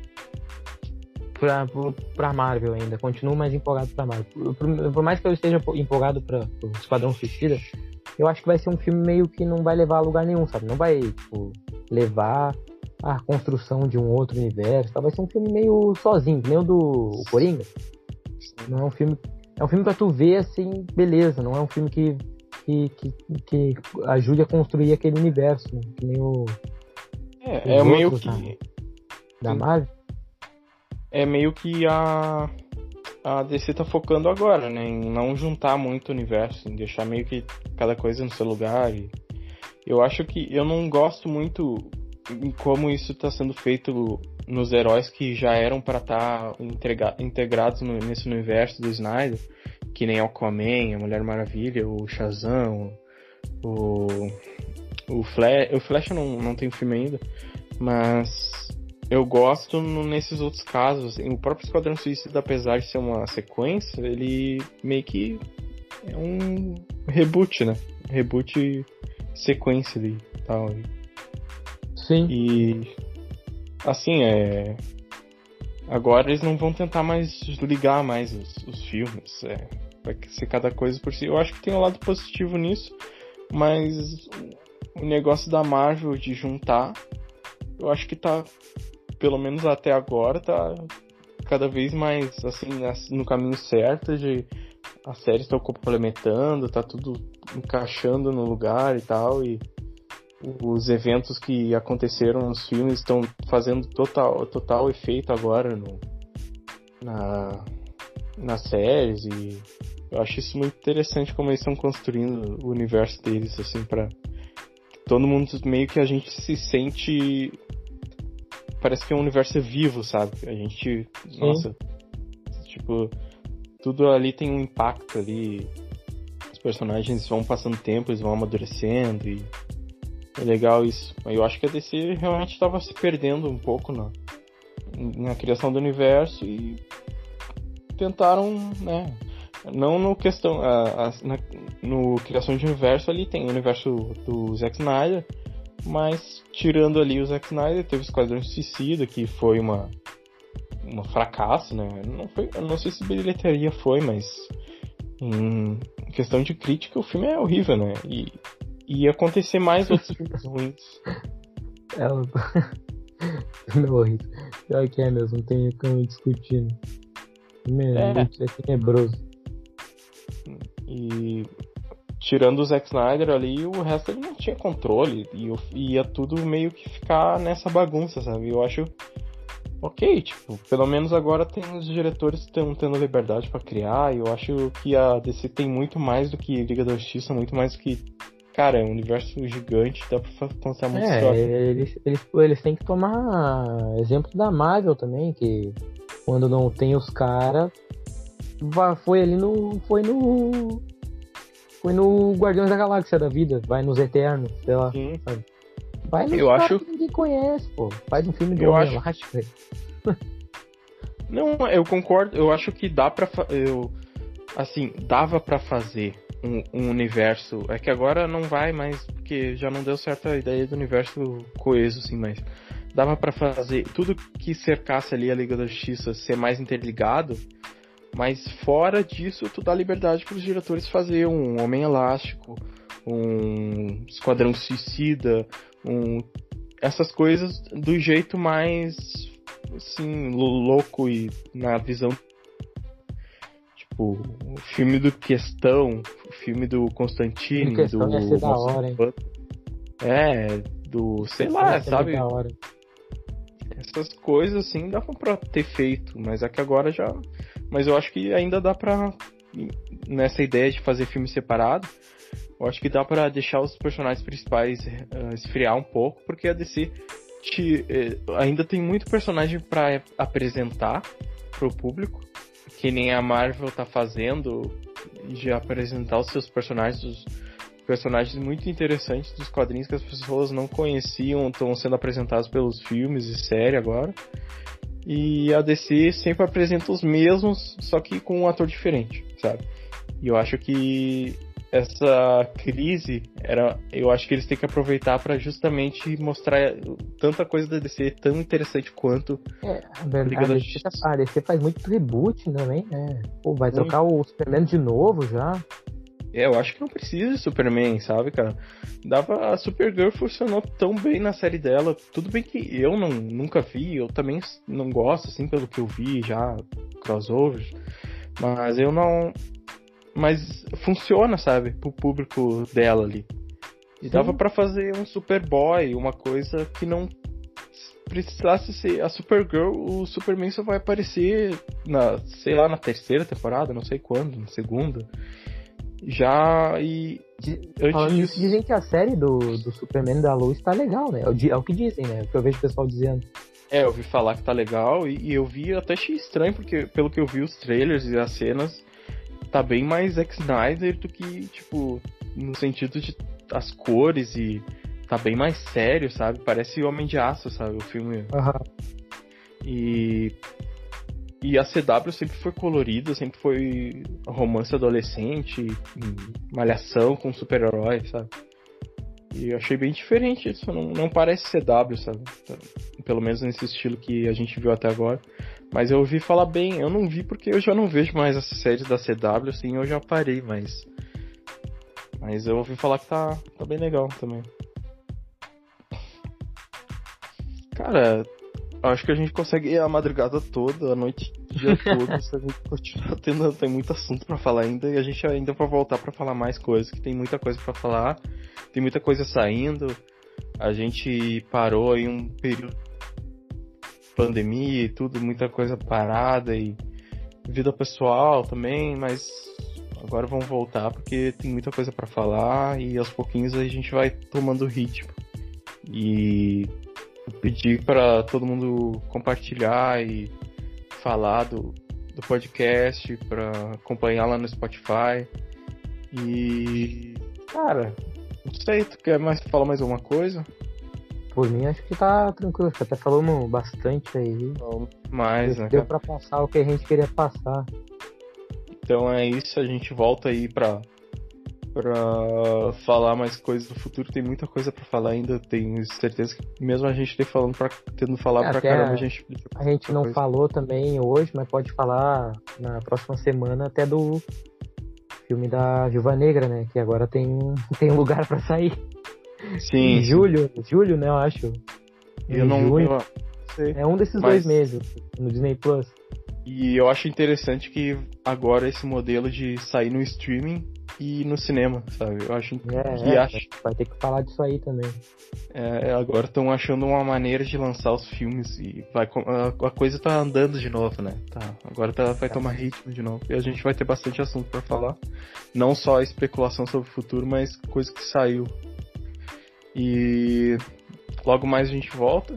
pra, pra Marvel ainda. Continuo mais empolgado pra Marvel. Por, por mais que eu esteja empolgado pra, pro Esquadrão Suicida, eu acho que vai ser um filme meio que não vai levar a lugar nenhum, sabe? Não vai, tipo, levar a construção de um outro universo. Tá? Vai ser um filme meio sozinho, nem o do Coringa. Não é um filme. É um filme pra tu ver assim, beleza, não é um filme que, que, que, que ajude a construir aquele universo, né? Que nem o. É, é meio que. Da, da Marvel é meio que a a DC tá focando agora, né, em não juntar muito o universo, em deixar meio que cada coisa no seu lugar. E eu acho que eu não gosto muito em como isso está sendo feito nos heróis que já eram para estar tá integrados no, nesse universo do Snyder, que nem Aquaman, a Mulher Maravilha, o Shazam, o o Flash, o Flash não, não tem filme ainda, mas eu gosto nesses outros casos. O próprio Esquadrão Suicida, apesar de ser uma sequência, ele meio que é um reboot, né? Reboot sequência e tal. Sim. E assim, é. Agora eles não vão tentar mais ligar mais os, os filmes. É, vai ser cada coisa por si. Eu acho que tem um lado positivo nisso, mas o negócio da Marvel de juntar, eu acho que tá pelo menos até agora, tá cada vez mais assim no caminho certo de as séries estão complementando, tá tudo encaixando no lugar e tal e os eventos que aconteceram nos filmes estão fazendo total, total efeito agora no, na, nas séries e eu acho isso muito interessante como eles estão construindo o universo deles, assim, para todo mundo meio que a gente se sente parece que é um universo vivo, sabe? A gente, Sim. nossa, tipo, tudo ali tem um impacto ali. Os personagens vão passando tempo, eles vão amadurecendo e é legal isso. Eu acho que a DC realmente estava se perdendo um pouco na, na criação do universo e tentaram, né? Não no questão. A, a, na, no criação de universo ali tem o universo do Zack Snyder, mas tirando ali o Zack Snyder, teve o Esquadrão Suicida, que foi uma um fracasso, né? Não foi, não sei se bilheteria foi, mas em questão de crítica o filme é horrível, né? E ia acontecer mais outros filmes ruins. (laughs) É, (laughs) não é horrível. Pior que é mesmo, não tem como discutir. Né? É. é tenebroso. E tirando o Zack Snyder ali, o resto ele não tinha controle. E ia tudo meio que ficar nessa bagunça, sabe? Eu acho ok, tipo, pelo menos agora tem os diretores estão tendo liberdade para criar. E eu acho que a DC tem muito mais do que Liga da Justiça, muito mais do que cara, é um universo gigante, dá pra contar muito é, história. Eles, eles, eles têm que tomar exemplo da Marvel também, que quando não tem os caras, foi ali no. Foi no. Foi no Guardiões da Galáxia da vida, vai nos Eternos, sei lá. Sim. Sabe? Vai nos eu acho... que ninguém conhece, pô. Faz um filme de eu acho... elástica. Não, eu concordo. Eu acho que dá pra. Eu, assim, dava para fazer um, universo. É que agora não vai mais, porque já não deu certo a ideia do universo coeso, assim, mas dava para fazer tudo que cercasse ali a Liga da Justiça ser mais interligado, mas fora disso, tu dá liberdade para os diretores fazer um Homem Elástico, um Esquadrão Suicida, um essas coisas do jeito mais assim louco e na visão tipo, o filme do Questão, o filme do Constantine, do. Ia ser da hora, hein? É, do. sei lá, sabe? Da hora. Essas coisas assim dá pra ter feito, mas é que agora já. Mas eu acho que ainda dá pra. Nessa ideia de fazer filme separado, eu acho que dá para deixar os personagens principais uh, esfriar um pouco, porque a DC te, uh, ainda tem muito personagem para apresentar pro público que nem a Marvel tá fazendo, de apresentar os seus personagens, os personagens muito interessantes dos quadrinhos que as pessoas não conheciam, estão sendo apresentados pelos filmes e série agora. E a DC sempre apresenta os mesmos, só que com um ator diferente, sabe? E eu acho que essa crise era eu acho que eles têm que aproveitar para justamente mostrar tanta coisa da DC tão interessante quanto é, a a DC, a DC faz muito reboot também né Pô, vai trocar o Superman de novo já é, eu acho que não precisa de Superman, sabe, cara? Dava a Supergirl funcionou tão bem na série dela. Tudo bem que eu não, nunca vi, eu também não gosto, assim, pelo que eu vi já, crossovers. Mas eu não mas funciona, sabe, pro público dela ali. E Sim. dava para fazer um Superboy, uma coisa que não precisasse ser a Supergirl, o Superman só vai aparecer na, sei lá, na terceira temporada, não sei quando, na segunda. Já e antes disso, dizem que a série do, do Superman da Luz tá legal, né? É o, é o que dizem, né? É o que eu vejo o pessoal dizendo. É, eu ouvi falar que tá legal e, e eu vi até achei estranho porque pelo que eu vi os trailers e as cenas, tá bem mais Zack Snyder do que, tipo, no sentido de as cores e tá bem mais sério, sabe? Parece Homem de Aço, sabe? O filme. Uhum. E. E a CW sempre foi colorida, sempre foi romance adolescente, malhação com super-herói, sabe? E eu achei bem diferente isso, não, não parece CW, sabe? Pelo menos nesse estilo que a gente viu até agora. Mas eu ouvi falar bem, eu não vi porque eu já não vejo mais essas séries da CW, assim, eu já parei, mas. Mas eu ouvi falar que tá, tá bem legal também. Cara, acho que a gente consegue ir a madrugada toda, a noite, dia todo, a gente continuar tendo, tem muito assunto para falar ainda, e a gente ainda vai voltar para falar mais coisas, que tem muita coisa para falar, tem muita coisa saindo. A gente parou em um período pandemia e tudo, muita coisa parada e vida pessoal também, mas agora vamos voltar porque tem muita coisa para falar e aos pouquinhos a gente vai tomando ritmo. E pedir para todo mundo compartilhar e falar do, do podcast, para acompanhar lá no Spotify. E cara, não sei, tu quer mais falar mais alguma coisa? Por mim, acho que tá tranquilo. Até falamos bastante aí. Mais, né? Deu pra passar o que a gente queria passar. Então é isso, a gente volta aí pra, pra falar mais coisas do futuro. Tem muita coisa pra falar ainda. Tenho certeza que mesmo a gente ter falando pra, tendo falado é, pra caramba, a gente. A gente não coisa. falou também hoje, mas pode falar na próxima semana até do filme da Viúva Negra, né? Que agora tem, (laughs) tem um lugar pra sair. Sim. Em julho, julho, né, eu acho. Eu não, julho. sei. É um desses Mas... dois meses no Disney Plus. E eu acho interessante que agora esse modelo de sair no streaming e no cinema, sabe? Eu acho é, que é, acho... vai ter que falar disso aí também. É, agora estão achando uma maneira de lançar os filmes e vai a, a coisa tá andando de novo, né? Tá, agora tá, vai tá. tomar ritmo de novo. E a gente vai ter bastante assunto para falar, não só especulação sobre o futuro, mas coisa que saiu e logo mais a gente volta.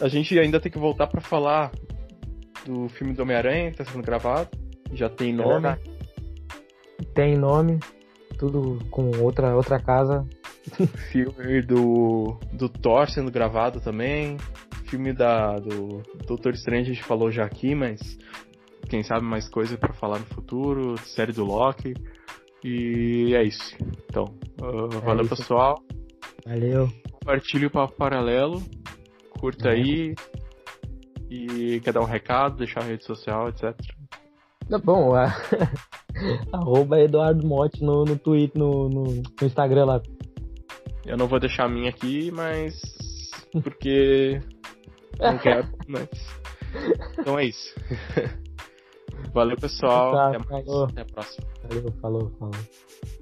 A gente ainda tem que voltar para falar do filme do Homem-Aranha que tá sendo gravado. Já tem nome. É tem nome. Tudo com outra, outra casa. (laughs) filme do, do Thor sendo gravado também. Filme da, do Doutor Strange a gente falou já aqui, mas quem sabe mais coisa para falar no futuro. Série do Loki. E é isso. Então, uh, é valeu isso. pessoal. Valeu. Compartilhe o papo paralelo. Curta é. aí. E quer dar um recado, deixar a rede social, etc. Tá bom, a... (laughs) arroba Eduardo Motti no, no Twitter, no, no, no Instagram lá. Eu não vou deixar a minha aqui, mas. Porque. (laughs) não quero, mas. Então é isso. (laughs) Valeu, pessoal. Tá, Até mais. Falou. Até a próxima. Valeu, falou, falou.